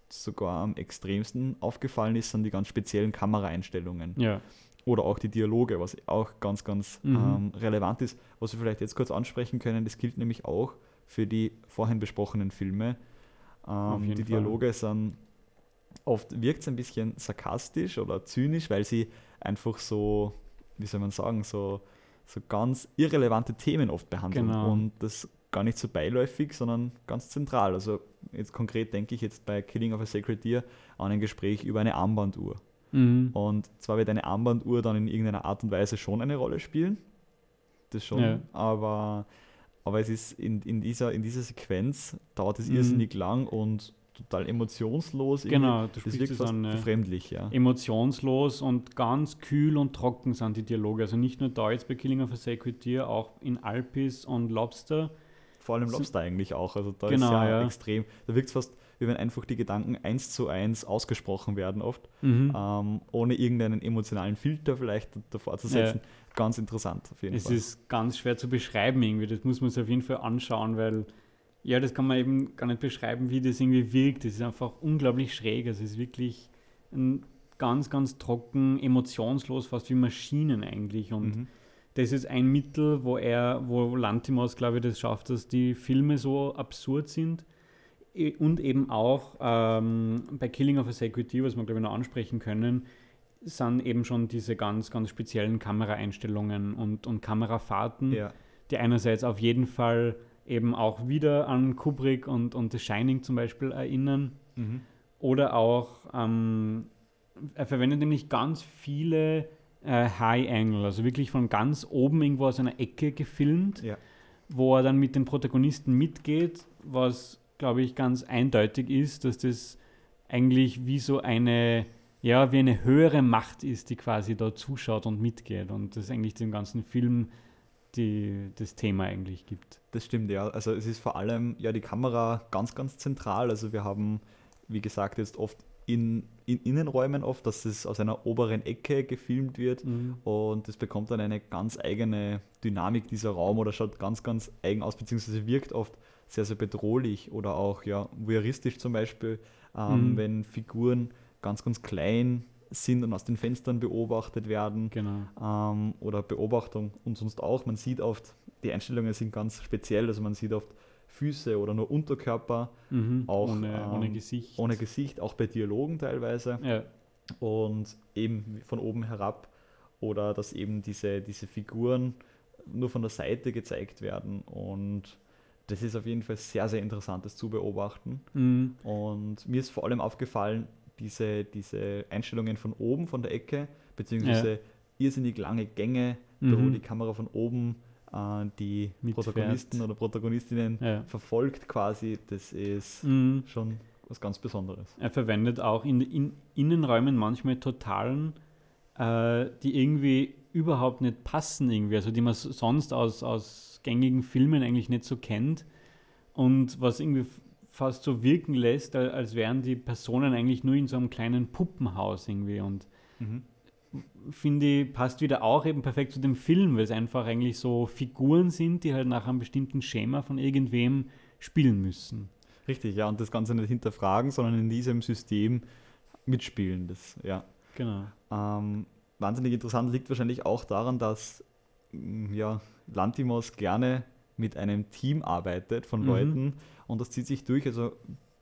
sogar am extremsten aufgefallen ist, sind die ganz speziellen Kameraeinstellungen Ja. oder auch die Dialoge, was auch ganz, ganz Mhm. ähm, relevant ist. Was wir vielleicht jetzt kurz ansprechen können, das gilt nämlich auch für die vorhin besprochenen Filme. Ähm, die Fall. Dialoge sind oft wirkt es ein bisschen sarkastisch oder zynisch, weil sie einfach so, wie soll man sagen, so, so ganz irrelevante Themen oft behandeln Genau. und das gar nicht so beiläufig, sondern ganz zentral. Also jetzt konkret denke ich jetzt bei Killing of a Sacred Deer an ein Gespräch über eine Armbanduhr. Mhm. Und zwar wird eine Armbanduhr dann in irgendeiner Art und Weise schon eine Rolle spielen. Das schon. Ja. Aber, aber es ist in, in, dieser, in dieser Sequenz dauert es Mhm. irrsinnig lang und total emotionslos. Genau, du Das wirkt es fast an. Ja. befremdlich, ja. Emotionslos und ganz kühl und trocken sind die Dialoge. Also nicht nur da jetzt bei Killing of a Sacred Deer, auch in Alpis und Lobster. Vor allem Lobster eigentlich auch. Also da Genau, ist ja, ja. extrem. Da wirkt es fast, wie wenn einfach die Gedanken eins zu eins ausgesprochen werden oft, Mhm. ähm, ohne irgendeinen emotionalen Filter vielleicht davor zu setzen. Ganz interessant auf jeden Es Fall. ist ganz schwer zu beschreiben irgendwie. Das muss man sich auf jeden Fall anschauen, weil ja, das kann man eben gar nicht beschreiben, wie das irgendwie wirkt. Das ist einfach unglaublich schräg. Also es ist wirklich ein ganz, ganz trocken, emotionslos, fast wie Maschinen eigentlich. Und Mhm. Das ist ein Mittel, wo er, wo Lantimos, glaube ich, das schafft, dass die Filme so absurd sind. Und eben auch ähm, bei Killing of a Sacred Deer, was wir, glaube ich, noch ansprechen können, sind eben schon diese ganz, ganz speziellen Kameraeinstellungen und, und Kamerafahrten, Ja. die einerseits auf jeden Fall eben auch wieder an Kubrick und, und The Shining zum Beispiel erinnern. Mhm. Oder auch, ähm, er verwendet nämlich ganz viele äh, High Angle, also wirklich von ganz oben irgendwo aus einer Ecke gefilmt, Ja. wo er dann mit den Protagonisten mitgeht, was, glaube ich, ganz eindeutig ist, dass das eigentlich wie so eine, ja, wie eine höhere Macht ist, die quasi da zuschaut und mitgeht und das eigentlich dem ganzen Film die, das Thema eigentlich gibt. Das stimmt, ja. Also es ist vor allem ja die Kamera ganz, ganz zentral. Also wir haben, wie gesagt, jetzt oft in, in Innenräumen oft, dass es aus einer oberen Ecke gefilmt wird und das bekommt dann eine ganz eigene Dynamik dieser Raum oder schaut ganz, ganz eigen aus, beziehungsweise wirkt oft sehr, sehr bedrohlich oder auch ja voyeuristisch zum Beispiel, ähm, Mhm. wenn Figuren ganz, ganz klein sind und aus den Fenstern beobachtet werden Genau. ähm, oder Beobachtung und sonst auch. Man sieht oft, die Einstellungen sind ganz speziell, also man sieht oft Füße oder nur Unterkörper Mhm. Auch, ohne, ohne ähm, Gesicht. ohne Gesicht, auch bei Dialogen teilweise ja. und eben von oben herab oder dass eben diese, diese Figuren nur von der Seite gezeigt werden und das ist auf jeden Fall sehr, sehr interessantes zu beobachten. Mhm. Und mir ist vor allem aufgefallen, diese, diese Einstellungen von oben, von der Ecke, beziehungsweise irrsinnig lange Gänge, wo Mhm. die Kamera von oben die Mitfährt. Protagonisten oder Protagonistinnen Ja. verfolgt quasi. Das ist Mhm. schon was ganz Besonderes. Er verwendet auch in, in Innenräumen manchmal Totalen, äh, die irgendwie überhaupt nicht passen, irgendwie, also die man sonst aus, aus gängigen Filmen eigentlich nicht so kennt. Und was irgendwie fast so wirken lässt, als wären die Personen eigentlich nur in so einem kleinen Puppenhaus irgendwie. Und mhm. Finde ich, passt wieder auch eben perfekt zu dem Film, weil es einfach eigentlich so Figuren sind, die halt nach einem bestimmten Schema von irgendwem spielen müssen. Richtig, ja, und das Ganze nicht hinterfragen, sondern in diesem System mitspielen. Das, ja. Genau. Ähm, wahnsinnig interessant liegt wahrscheinlich auch daran, dass mm, ja, Lantimos gerne mit einem Team arbeitet von mhm. Leuten und das zieht sich durch. Also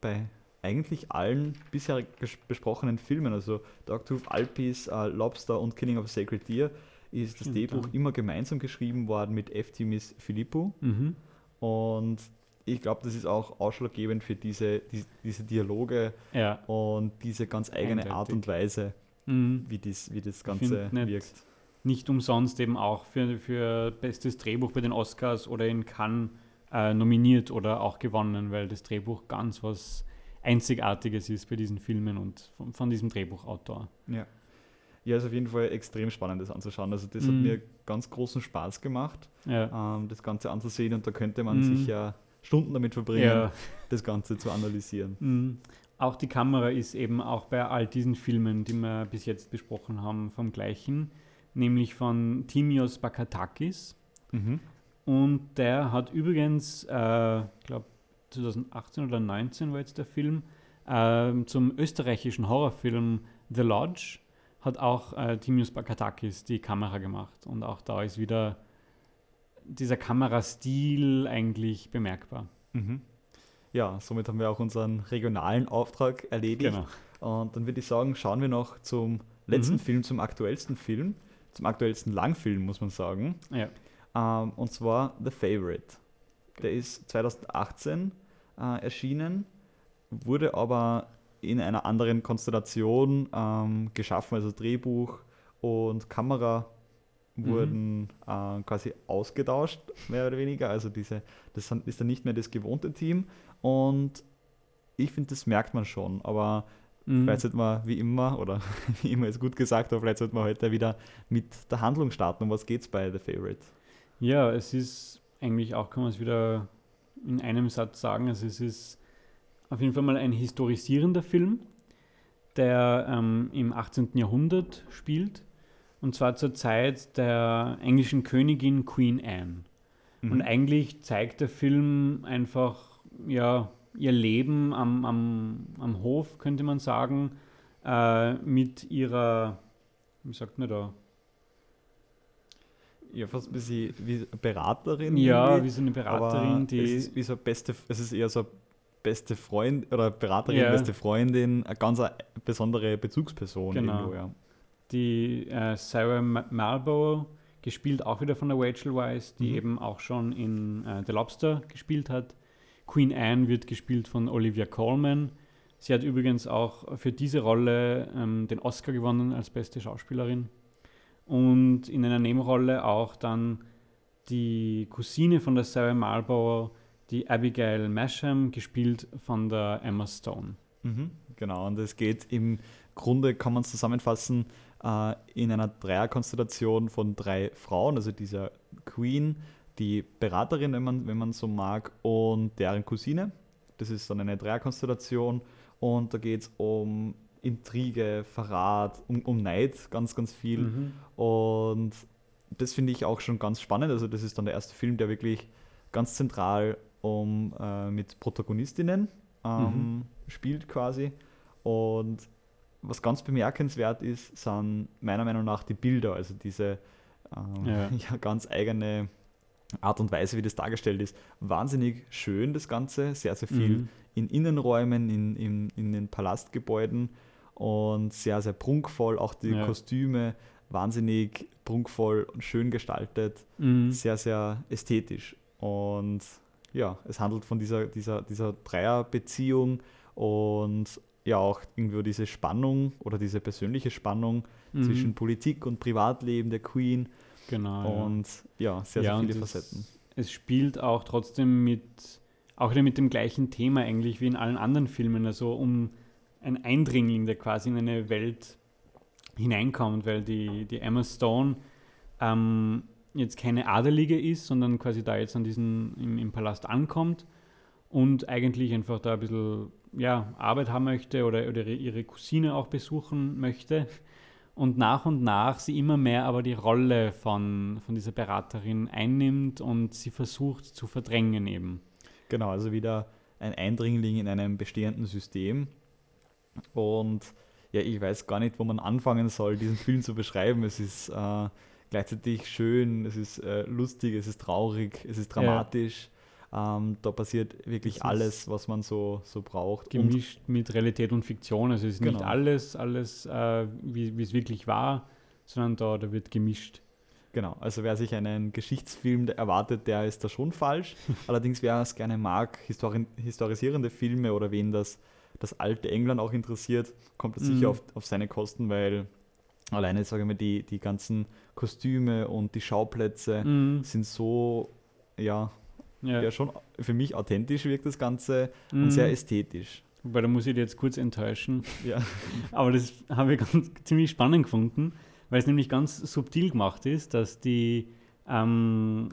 bei eigentlich allen bisher besprochenen Filmen, also Dogtooth, Alpis, uh, Lobster und Killing of a Sacred Deer, ist das Drehbuch immer gemeinsam geschrieben worden mit F. Timis Filippo. Mhm. Und ich glaube, das ist auch ausschlaggebend für diese, die, diese Dialoge ja. und diese ganz eigene Eindeutig. Art und Weise, mhm. wie, dies, wie das Ganze nicht, wirkt. Nicht umsonst eben auch für, für bestes Drehbuch bei den Oscars oder in Cannes äh, nominiert oder auch gewonnen, weil das Drehbuch ganz was Einzigartiges ist bei diesen Filmen und von, von diesem Drehbuchautor. Ja. Ja, ist auf jeden Fall extrem spannend, das anzuschauen. Also das mm. hat mhm. mir ganz großen Spaß gemacht, ja. ähm, das Ganze anzusehen und da könnte man mm. sich ja Stunden damit verbringen, ja. das Ganze zu analysieren. Mhm. Auch die Kamera ist eben auch bei all diesen Filmen, die wir bis jetzt besprochen haben, vom gleichen, nämlich von Timios Bakatakis. Mhm. Und der hat übrigens, äh, ich glaube 2018 oder 2019 war jetzt der Film, äh, zum österreichischen Horrorfilm The Lodge hat auch äh, Timios Bakatakis die Kamera gemacht. Und auch da ist wieder dieser Kamerastil eigentlich bemerkbar. Mhm. Ja, somit haben wir auch unseren regionalen Auftrag erledigt. Genau. Und dann würde ich sagen, schauen wir noch zum letzten mhm. Film, zum aktuellsten Film, zum aktuellsten Langfilm, muss man sagen. Ja. Ähm, und zwar The Favorite. Der ist 2018 äh, erschienen, wurde aber in einer anderen Konstellation ähm, geschaffen, also Drehbuch und Kamera Mhm. wurden mhm. äh, quasi ausgetauscht, mehr oder weniger. Also diese, das ist dann nicht mehr das gewohnte Team. Und ich finde, das merkt man schon. Aber mhm. vielleicht sollte man wie immer, oder wie immer ist gut gesagt, aber vielleicht sollte man heute wieder mit der Handlung starten. Um was geht es bei The Favorite? Ja, es ist eigentlich auch, kann man es wieder in einem Satz sagen, also es ist auf jeden Fall mal ein historisierender Film, der ähm, im 18. Jahrhundert spielt und zwar zur Zeit der englischen Königin Queen Anne. Mhm. Und eigentlich zeigt der Film einfach ja, ihr Leben am, am, am Hof, könnte man sagen, äh, mit ihrer, wie sagt man da? Ja, fast ein bisschen wie Beraterin. Ja, wie so eine Beraterin, die. Es ist, wie so beste, es ist eher so beste Freund oder Beraterin, ja. beste Freundin, eine ganz besondere Bezugsperson genau. irgendwo, ja die äh, Sarah Marlborough, gespielt auch wieder von der Rachel Weisz, die mhm. eben auch schon in äh, The Lobster gespielt hat. Queen Anne wird gespielt von Olivia Colman. Sie hat übrigens auch für diese Rolle ähm, den Oscar gewonnen als beste Schauspielerin. Und in einer Nebenrolle auch dann die Cousine von der Sarah Marlborough, die Abigail Masham, gespielt von der Emma Stone. Mhm, genau, und es geht im Grunde, kann man es zusammenfassen, äh, in einer Dreierkonstellation von drei Frauen, also dieser Queen, die Beraterin, wenn man, wenn man so mag, und deren Cousine. Das ist dann eine Dreierkonstellation und da geht es um Intrige, Verrat, um, um Neid, ganz, ganz viel. Mhm. Und das finde ich auch schon ganz spannend. Also, das ist dann der erste Film, der wirklich ganz zentral um, äh, mit Protagonistinnen ähm, mhm. spielt quasi. Und was ganz bemerkenswert ist, sind meiner Meinung nach die Bilder, also diese ähm, ja. ja. ganz eigene Art und Weise, wie das dargestellt ist. Wahnsinnig schön das Ganze, sehr, sehr viel mhm. in Innenräumen, in, in, in den Palastgebäuden und sehr, sehr prunkvoll. Auch die ja. Kostüme wahnsinnig prunkvoll und schön gestaltet, mhm. sehr, sehr ästhetisch. Und ja, es handelt von dieser, dieser, dieser Dreierbeziehung und ja auch irgendwo diese Spannung oder diese persönliche Spannung mhm. zwischen Politik und Privatleben der Queen. Genau. Und ja, ja sehr, sehr ja, viele Facetten. Es, es, spielt auch trotzdem mit auch wieder mit dem gleichen Thema eigentlich wie in allen anderen Filmen, also um ein Eindringling, der quasi in eine Welt hineinkommt, weil die, die Emma Stone ähm, jetzt keine Adelige ist, sondern quasi da jetzt an diesen, im, im Palast ankommt und eigentlich einfach da ein bisschen ja, Arbeit haben möchte oder, oder ihre Cousine auch besuchen möchte. Und nach und nach sie immer mehr aber die Rolle von, von dieser Beraterin einnimmt und sie versucht zu verdrängen eben. Genau, also wieder ein Eindringling in einem bestehenden System. Und ja, ich weiß gar nicht, wo man anfangen soll, diesen Film zu beschreiben. Es ist äh, gleichzeitig schön, es ist äh, lustig, es ist traurig, es ist dramatisch. Ja. Ähm, da passiert wirklich alles, was man so, so braucht. Gemischt und mit Realität und Fiktion. Also es ist genau. nicht alles, alles äh, wie es wirklich war, sondern da, da wird gemischt. Genau, also wer sich einen Geschichtsfilm erwartet, der ist da schon falsch. Allerdings, wer es gerne mag, histori historisierende Filme oder wen das, das alte England auch interessiert, kommt das mhm. sicher auf, auf seine Kosten, weil alleine, sage ich mal, die, die ganzen Kostüme und die Schauplätze mhm. sind so, ja, ja, ja. schon für mich authentisch wirkt das Ganze mhm. und sehr ästhetisch. Wobei, da muss ich dich jetzt kurz enttäuschen. Ja. Aber das habe ich ganz, ziemlich spannend gefunden weil es nämlich ganz subtil gemacht ist, dass die, ähm,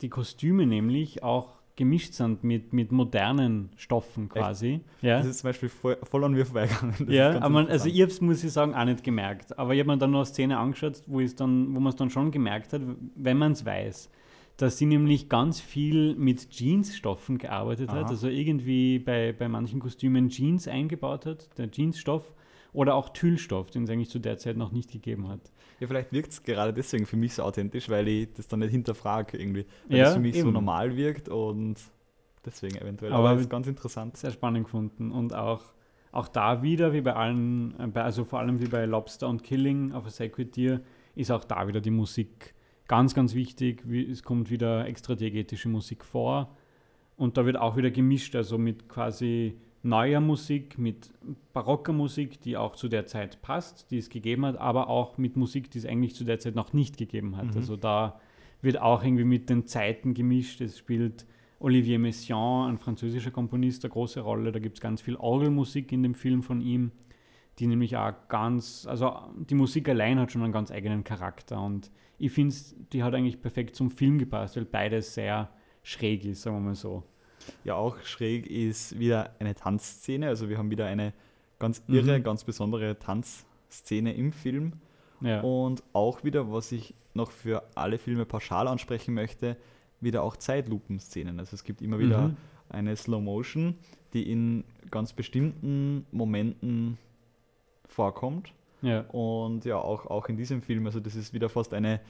die Kostüme nämlich auch gemischt sind mit, mit modernen Stoffen quasi. Ja. Das ist zum Beispiel voll, voll an mir vorbeigegangen. Das ja, aber man, also ich habe es, muss ich sagen, auch nicht gemerkt. Aber ich habe mir dann noch eine Szene angeschaut, wo, dann, wo man es dann schon gemerkt hat, wenn man es weiß, dass sie nämlich ganz viel mit Jeansstoffen gearbeitet Aha. hat. Also irgendwie bei, bei manchen Kostümen Jeans eingebaut hat, der Jeansstoff. Oder auch Tüllstoff, den es eigentlich zu der Zeit noch nicht gegeben hat. Ja, vielleicht wirkt es gerade deswegen für mich so authentisch, weil ich das dann nicht hinterfrage irgendwie. Weil ja, es für mich eben. so normal wirkt und deswegen eventuell. Aber es ist ganz interessant. Sehr spannend gefunden und auch, auch da wieder, wie bei allen, äh, also vor allem wie bei Lobster und Killing auf a Sacred Deer, ist auch da wieder die Musik ganz, ganz wichtig. Es kommt wieder extra-diegetische Musik vor und da wird auch wieder gemischt, also mit quasi neuer Musik, mit barocker Musik, die auch zu der Zeit passt, die es gegeben hat, aber auch mit Musik, die es eigentlich zu der Zeit noch nicht gegeben hat. Mhm. Also da wird auch irgendwie mit den Zeiten gemischt. Es spielt Olivier Messiaen, ein französischer Komponist, eine große Rolle. Da gibt es ganz viel Orgelmusik in dem Film von ihm, die nämlich auch ganz, also die Musik allein hat schon einen ganz eigenen Charakter und ich finde, die hat eigentlich perfekt zum Film gepasst, weil beides sehr schräg ist, sagen wir mal so. Ja, auch schräg ist wieder eine Tanzszene. Also wir haben wieder eine ganz irre, mhm. ganz besondere Tanzszene im Film. Ja. Und auch wieder, was ich noch für alle Filme pauschal ansprechen möchte, wieder auch Zeitlupenszenen. Also es gibt immer wieder mhm. eine Slow Motion, die in ganz bestimmten Momenten vorkommt. Ja. Und ja, auch, auch in diesem Film, also das ist wieder fast eine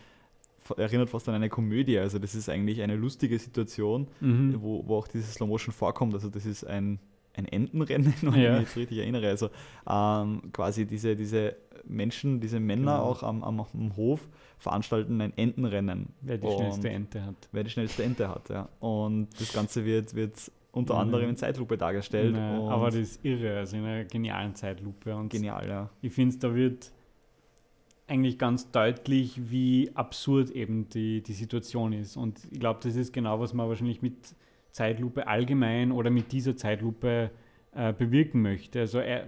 erinnert fast an eine Komödie. Also das ist eigentlich eine lustige Situation, mhm. wo, wo auch dieses Slow Motion vorkommt. Also das ist ein, ein Entenrennen, wenn ja. ich mich jetzt richtig erinnere. Also ähm, quasi diese, diese Menschen, diese Männer genau. auch am, am, am, Hof veranstalten ein Entenrennen. Wer die schnellste Ente hat. Wer die schnellste Ente hat, ja. Und das Ganze wird, wird unter mhm. anderem in Zeitlupe dargestellt. Nee, aber das ist irre, also in einer genialen Zeitlupe. Und Genial, ja. Ich finde, da wird eigentlich ganz deutlich, wie absurd eben die, die Situation ist. Und ich glaube, das ist genau, was man wahrscheinlich mit Zeitlupe allgemein oder mit dieser Zeitlupe äh, bewirken möchte. Also er,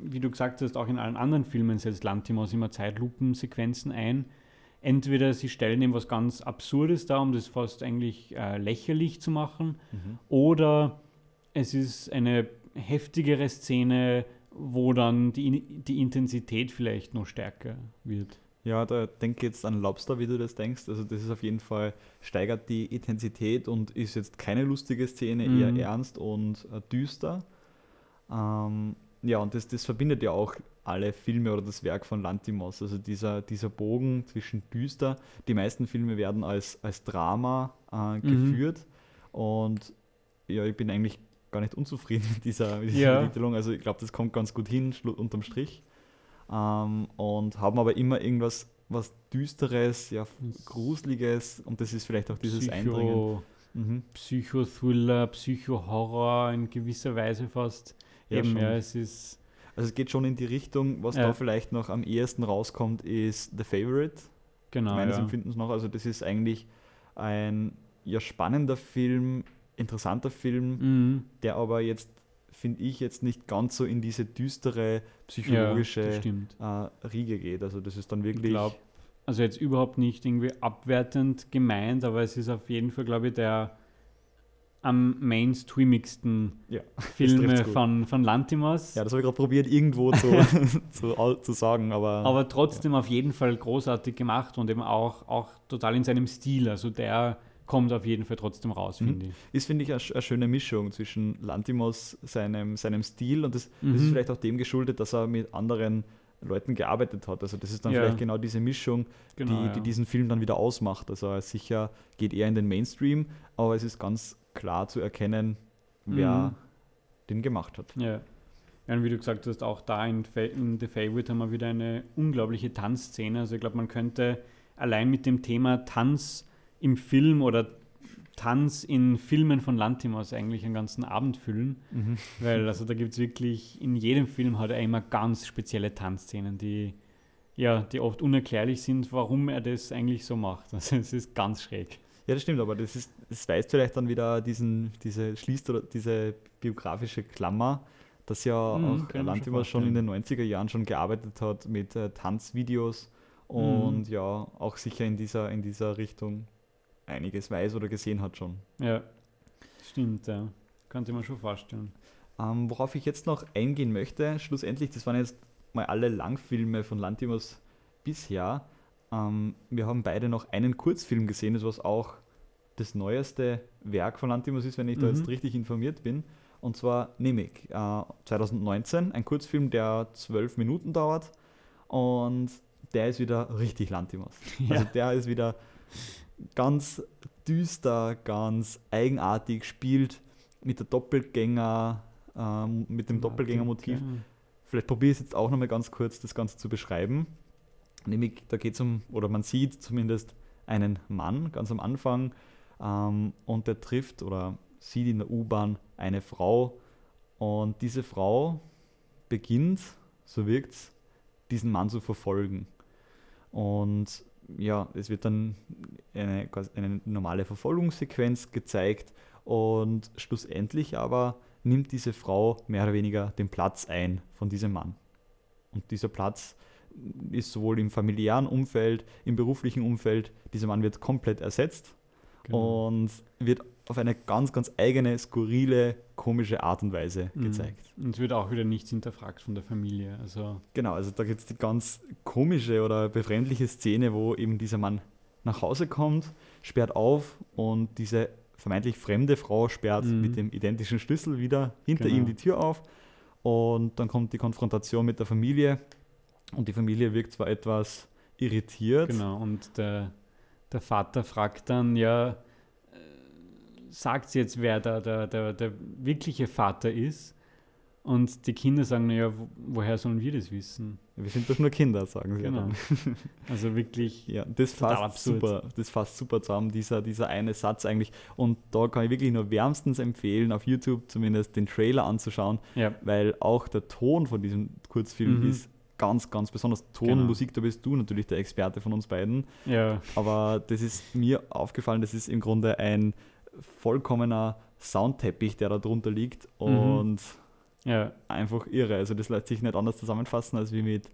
wie du gesagt hast, auch in allen anderen Filmen setzt Lantimos immer Zeitlupensequenzen ein. Entweder sie stellen ihm was ganz Absurdes dar, um das fast eigentlich äh, lächerlich zu machen, mhm. oder es ist eine heftigere Szene, wo dann die, die Intensität vielleicht noch stärker wird. Ja, da denke ich jetzt an Lobster, wie du das denkst. Also das ist auf jeden Fall, steigert die Intensität und ist jetzt keine lustige Szene, mhm. eher ernst und äh, düster. Ähm, ja, und das, das verbindet ja auch alle Filme oder das Werk von Lantimos. Also dieser, dieser Bogen zwischen düster. Die meisten Filme werden als, als Drama äh, mhm. geführt. Und ja, ich bin eigentlich gar nicht unzufrieden mit dieser, mit dieser ja. Entwicklung. Also ich glaube, das kommt ganz gut hin, unterm Strich. Ähm, und haben aber immer irgendwas was Düsteres, ja, Gruseliges und das ist vielleicht auch dieses Psycho, Eindringen. Mhm. Psychothriller, Psychohorror in gewisser Weise fast. Ja, Eben, ja, es ist. Also es geht schon in die Richtung, was ja. da vielleicht noch am ehesten rauskommt, ist The Favorite. Genau. Meines ja. Empfindens noch. Also das ist eigentlich ein ja, spannender Film interessanter Film, Mhm. der aber jetzt, finde ich, jetzt nicht ganz so in diese düstere Ja, psychologische stimmt. äh, Riege geht. Also das ist dann Ich wirklich. glaube, also jetzt überhaupt nicht irgendwie abwertend gemeint, aber es ist auf jeden Fall, glaube ich, der am mainstreamigsten Ja, Filme von, von Lantimos. ja, das habe ich gerade probiert, irgendwo zu, zu, zu sagen, aber, aber trotzdem auf jeden Fall großartig gemacht und eben auch, auch total in seinem Stil. Also der kommt auf jeden Fall trotzdem raus, Mhm. finde ich. ist, finde ich, eine, eine schöne Mischung zwischen Lantimos, seinem, seinem Stil und das, das ist Mhm. vielleicht auch dem geschuldet, dass er mit anderen Leuten gearbeitet hat. Also das ist dann Ja. vielleicht genau diese Mischung, Genau, die, ja. die diesen Film dann wieder ausmacht. Also er sicher geht eher in den Mainstream, aber es ist ganz klar zu erkennen, wer Mhm. den gemacht hat. Ja. ja, und wie du gesagt hast, auch da in, in The Favorite haben wir wieder eine unglaubliche Tanzszene. Also ich glaube, man könnte allein mit dem Thema Tanz im Film oder Tanz in Filmen von Lantimos eigentlich einen ganzen Abend füllen. Weil also da gibt es wirklich, in jedem Film hat er immer ganz spezielle Tanzszenen, die ja, die oft unerklärlich sind, warum er das eigentlich so macht. Also es ist ganz schräg. Ja, das stimmt, aber das, ist, das weist vielleicht dann wieder diesen, diese, schließt oder diese biografische Klammer, dass ja Mhm, auch mir schon Lantimos schon in den 90er Jahren schon gearbeitet hat mit äh, Tanzvideos und Mhm. ja, auch sicher in dieser, in dieser Richtung einiges weiß oder gesehen hat schon. Ja, stimmt, ja. Sich man schon vorstellen. Ähm, worauf ich jetzt noch eingehen möchte, schlussendlich, das waren jetzt mal alle Langfilme von Lantimos bisher. Ähm, wir haben beide noch einen Kurzfilm gesehen, das was auch das neueste Werk von Lantimos ist, wenn ich da Mhm. jetzt richtig informiert bin. Und zwar Nimik, äh, 2019, ein Kurzfilm, der zwölf Minuten dauert und der ist wieder richtig Lantimos. Also der ist wieder ganz düster, ganz eigenartig, spielt mit der Doppelgänger, ähm, mit dem Doppelgängermotiv. Vielleicht probiere ich es jetzt auch nochmal ganz kurz, das Ganze zu beschreiben. Nämlich, da geht es um, oder man sieht zumindest einen Mann ganz am Anfang ähm, und der trifft oder sieht in der U-Bahn eine Frau und diese Frau beginnt, so wirkt es, diesen Mann zu verfolgen. Und ja, es wird dann eine, eine normale Verfolgungssequenz gezeigt und schlussendlich aber nimmt diese Frau mehr oder weniger den Platz ein von diesem Mann. Und dieser Platz ist sowohl im familiären Umfeld, im beruflichen Umfeld, dieser Mann wird komplett ersetzt Genau. und wird auf eine ganz, ganz eigene, skurrile, komische Art und Weise Mhm. gezeigt. Und es wird auch wieder nichts hinterfragt von der Familie. Also, Genau, also da gibt es die ganz komische oder befremdliche Szene, wo eben dieser Mann nach Hause kommt, sperrt auf und diese vermeintlich fremde Frau sperrt Mhm. mit dem identischen Schlüssel wieder hinter Genau. ihm die Tür auf und dann kommt die Konfrontation mit der Familie und die Familie wirkt zwar etwas irritiert, genau. Und der, der Vater fragt dann, ja, sagt sie jetzt, wer da der, der, der wirkliche Vater ist? Und die Kinder sagen, naja, wo, woher sollen wir das wissen? wir sind doch nur Kinder, sagen sie Genau. dann. Also wirklich, Ja, das fasst super, das fasst super zusammen, dieser, dieser eine Satz eigentlich. Und da kann ich wirklich nur wärmstens empfehlen, auf YouTube zumindest den Trailer anzuschauen, ja, weil auch der Ton von diesem Kurzfilm Mhm. ist ganz, ganz besonders. Ton, Genau. Musik, da bist du natürlich der Experte von uns beiden. ja, Aber das ist mir aufgefallen, das ist im Grunde ein vollkommener Soundteppich, der da drunter liegt Mhm. und ja, einfach irre. Also das lässt sich nicht anders zusammenfassen als wie mit,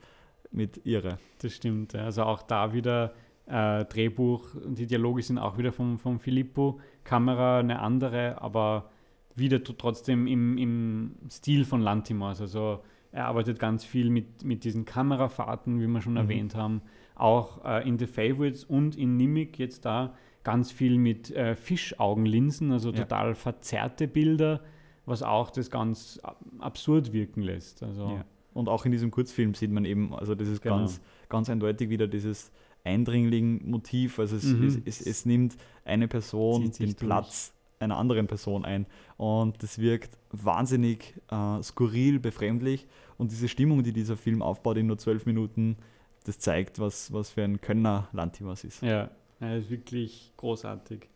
mit irre. das stimmt. Also auch da wieder äh, Drehbuch, die Dialoge sind auch wieder vom, vom Filippo, Kamera eine andere, aber wieder trotzdem im, im Stil von Lantimos. Also er arbeitet ganz viel mit, mit diesen Kamerafahrten, wie wir schon Mhm. erwähnt haben. Auch äh, in The Favorites und in Nimic jetzt da ganz viel mit äh, Fischaugenlinsen, also Ja. total verzerrte Bilder, was auch das ganz ab- absurd wirken lässt. Also Ja. Und auch in diesem Kurzfilm sieht man eben, also das ist Genau. ganz, ganz eindeutig wieder dieses Eindringling-Motiv. Also es, Mhm. es, es, es nimmt eine Person den durch. Platz einer anderen Person ein. Und das wirkt wahnsinnig äh, skurril, befremdlich. Und diese Stimmung, die dieser Film aufbaut in nur zwölf Minuten, das zeigt, was, was für ein Könner Lantimos ist. Ja, er ist wirklich großartig.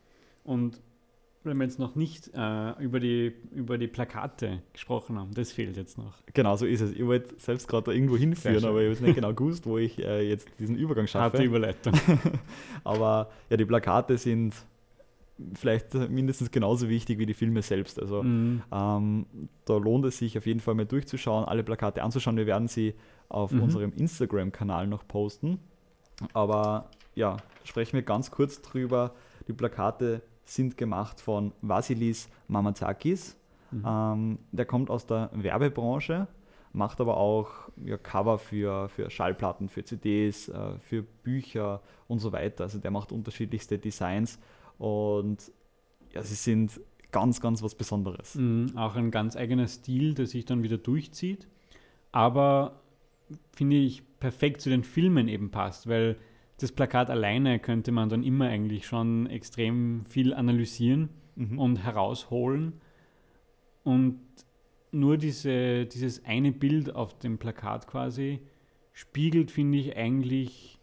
Und wenn wir jetzt noch nicht äh, über, die, über die Plakate gesprochen haben, das fehlt jetzt noch. Genau so ist es. Ich wollte selbst gerade da irgendwo hinführen, aber ich habe jetzt nicht genau gewusst, wo ich äh, jetzt diesen Übergang schaffe. Harte Überleitung. Aber ja, die Plakate sind vielleicht mindestens genauso wichtig wie die Filme selbst. Also Mhm. ähm, da lohnt es sich auf jeden Fall mal durchzuschauen, alle Plakate anzuschauen. Wir werden sie auf Mhm. unserem Instagram-Kanal noch posten. Aber ja, sprechen wir ganz kurz drüber. Die Plakate sind gemacht von Vasilis Mamazakis. Mhm. Ähm, der kommt aus der Werbebranche, macht aber auch ja, Cover für, für Schallplatten, für CDs, äh, für Bücher und so weiter. Also der macht unterschiedlichste Designs und ja, sie sind ganz, ganz was Besonderes. Mhm, auch ein ganz eigener Stil, der sich dann wieder durchzieht, aber finde ich perfekt zu den Filmen eben passt, weil das Plakat alleine könnte man dann immer eigentlich schon extrem viel analysieren Mhm. und herausholen und nur diese, dieses eine Bild auf dem Plakat quasi spiegelt, finde ich, eigentlich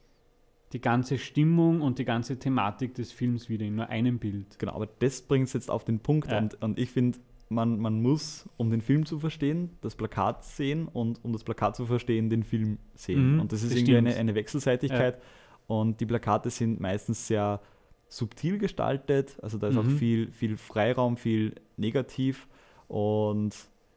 die ganze Stimmung und die ganze Thematik des Films wieder in nur einem Bild. Genau, aber das bringt es jetzt auf den Punkt Ja. und, und ich finde, man, man muss, um den Film zu verstehen, das Plakat sehen und um das Plakat zu verstehen, den Film sehen. Mhm, und das ist das irgendwie eine, eine Wechselseitigkeit und die Plakate sind meistens sehr subtil gestaltet, also da ist auch Mhm. viel, viel Freiraum, viel Negativ und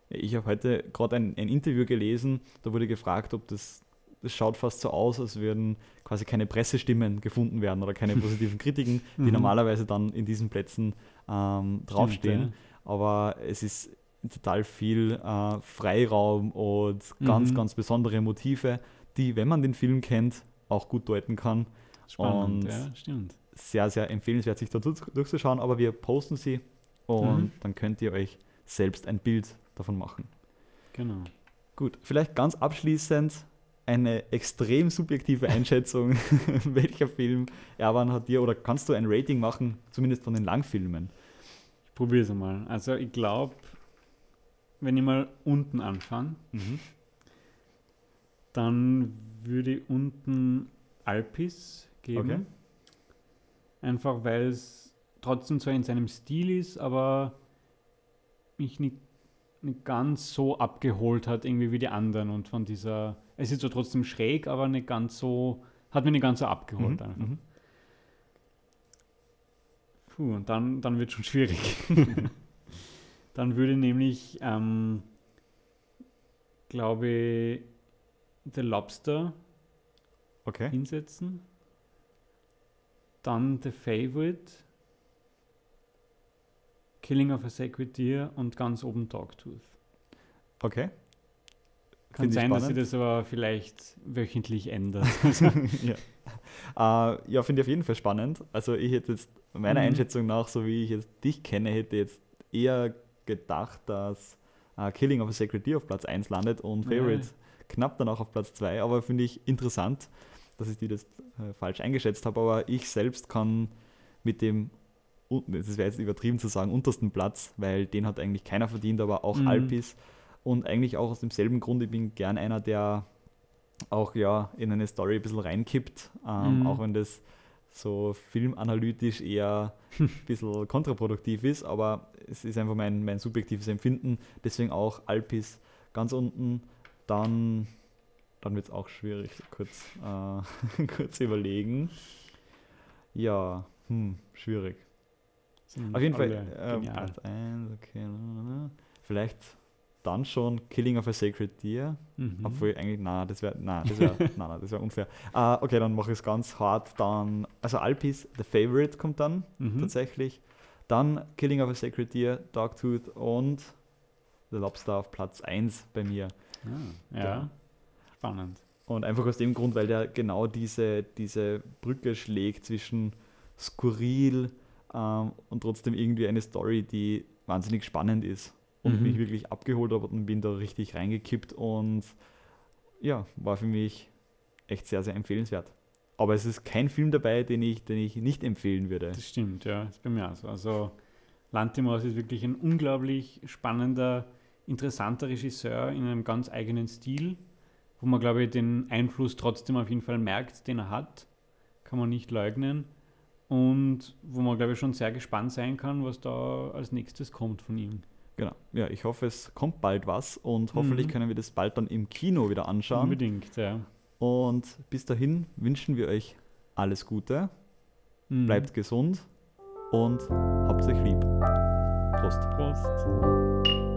ich habe heute gerade ein, ein Interview gelesen, da wurde gefragt, ob das, das schaut fast so aus, als würden quasi keine Pressestimmen gefunden werden oder keine positiven Kritiken, die Mhm. normalerweise dann in diesen Plätzen ähm, draufstehen. Stimmt, Aber es ist total viel äh, Freiraum und ganz, Mhm. ganz besondere Motive, die, wenn man den Film kennt, auch gut deuten kann. Spannend, und- ja, stimmt. Sehr, sehr empfehlenswert, sich da durch- durchzuschauen, aber wir posten sie und Mhm. dann könnt ihr euch selbst ein Bild davon machen. Genau. Gut, vielleicht ganz abschließend eine extrem subjektive Einschätzung, welcher Film Erwan hat dir oder kannst du ein Rating machen, zumindest von den Langfilmen? Ich probiere es einmal. Also ich glaube, wenn ich mal unten anfange, dann würde ich unten Alpis geben. Okay. Einfach weil es trotzdem zwar in seinem Stil ist, aber mich nicht, nicht ganz so abgeholt hat, irgendwie wie die anderen. Und von dieser, es ist zwar trotzdem schräg, aber nicht ganz so, hat mich nicht ganz so abgeholt Mhm, mhm. Puh, und dann, dann wird schon schwierig. dann würde nämlich, ähm, glaube ich, The Lobster Okay. hinsetzen. Dann The Favorite, Killing of a Sacred Deer und ganz oben Dogtooth. Okay. Kann Finde ich sein, dass spannend. das aber vielleicht wöchentlich ändert. ja, äh, ja finde ich auf jeden Fall spannend. Also ich hätte jetzt meiner Mhm. Einschätzung nach, so wie ich jetzt dich kenne, hätte jetzt eher gedacht, dass äh, Killing of a Sacred Deer auf Platz 1 landet und Ja. Knapp danach auf Platz 2. Aber finde ich interessant, dass ich die das äh, falsch eingeschätzt habe. Aber ich selbst kann mit dem, das wäre jetzt übertrieben zu sagen, untersten Platz, weil den hat eigentlich keiner verdient, aber auch Mhm. Alpis. Und eigentlich auch aus demselben Grund, ich bin gern einer, der auch ja in eine Story ein bisschen reinkippt, ähm, Mhm. auch wenn das so filmanalytisch eher ein bisschen kontraproduktiv ist, aber es ist einfach mein, mein subjektives Empfinden. Deswegen auch Alpis ganz unten. Dann, dann wird es auch schwierig, kurz, äh, kurz überlegen. Ja, hm, schwierig. Sind Auf jeden Fall, genial. Platz 1, okay. Vielleicht dann schon Killing of a Sacred Deer. Mhm. Obwohl eigentlich, na, das wäre, na, das wäre, na, na, das wäre unfair. Ah, okay, dann mache ich es ganz hart. Dann, also Alpis, The Favorite kommt dann Mhm. tatsächlich. Dann Killing of a Sacred Deer, Dogtooth und The Lobster auf Platz 1 bei mir. Ja, Ja. spannend. Und einfach aus dem Grund, weil der genau diese, diese Brücke schlägt zwischen skurril ähm, und trotzdem irgendwie eine Story, die wahnsinnig spannend ist und Mhm. mich wirklich abgeholt hat und bin da richtig reingekippt und ja, war für mich echt sehr, sehr empfehlenswert. Aber es ist kein Film dabei, den ich, den ich nicht empfehlen würde. Das stimmt, ja, ist bei mir auch so. Also Lantimos ist wirklich ein unglaublich spannender, interessanter Regisseur in einem ganz eigenen Stil, wo man, glaube ich, den Einfluss trotzdem auf jeden Fall merkt, den er hat. Kann man nicht leugnen. Und wo man, glaube ich, schon sehr gespannt sein kann, was da als nächstes kommt von ihm. Genau. Ja, ich hoffe, es kommt bald was und hoffentlich Mhm. können wir das bald dann im Kino wieder anschauen. Unbedingt, ja. Und bis dahin wünschen wir euch alles Gute. Mhm. bleibt gesund und habt euch lieb. Prost. Prost.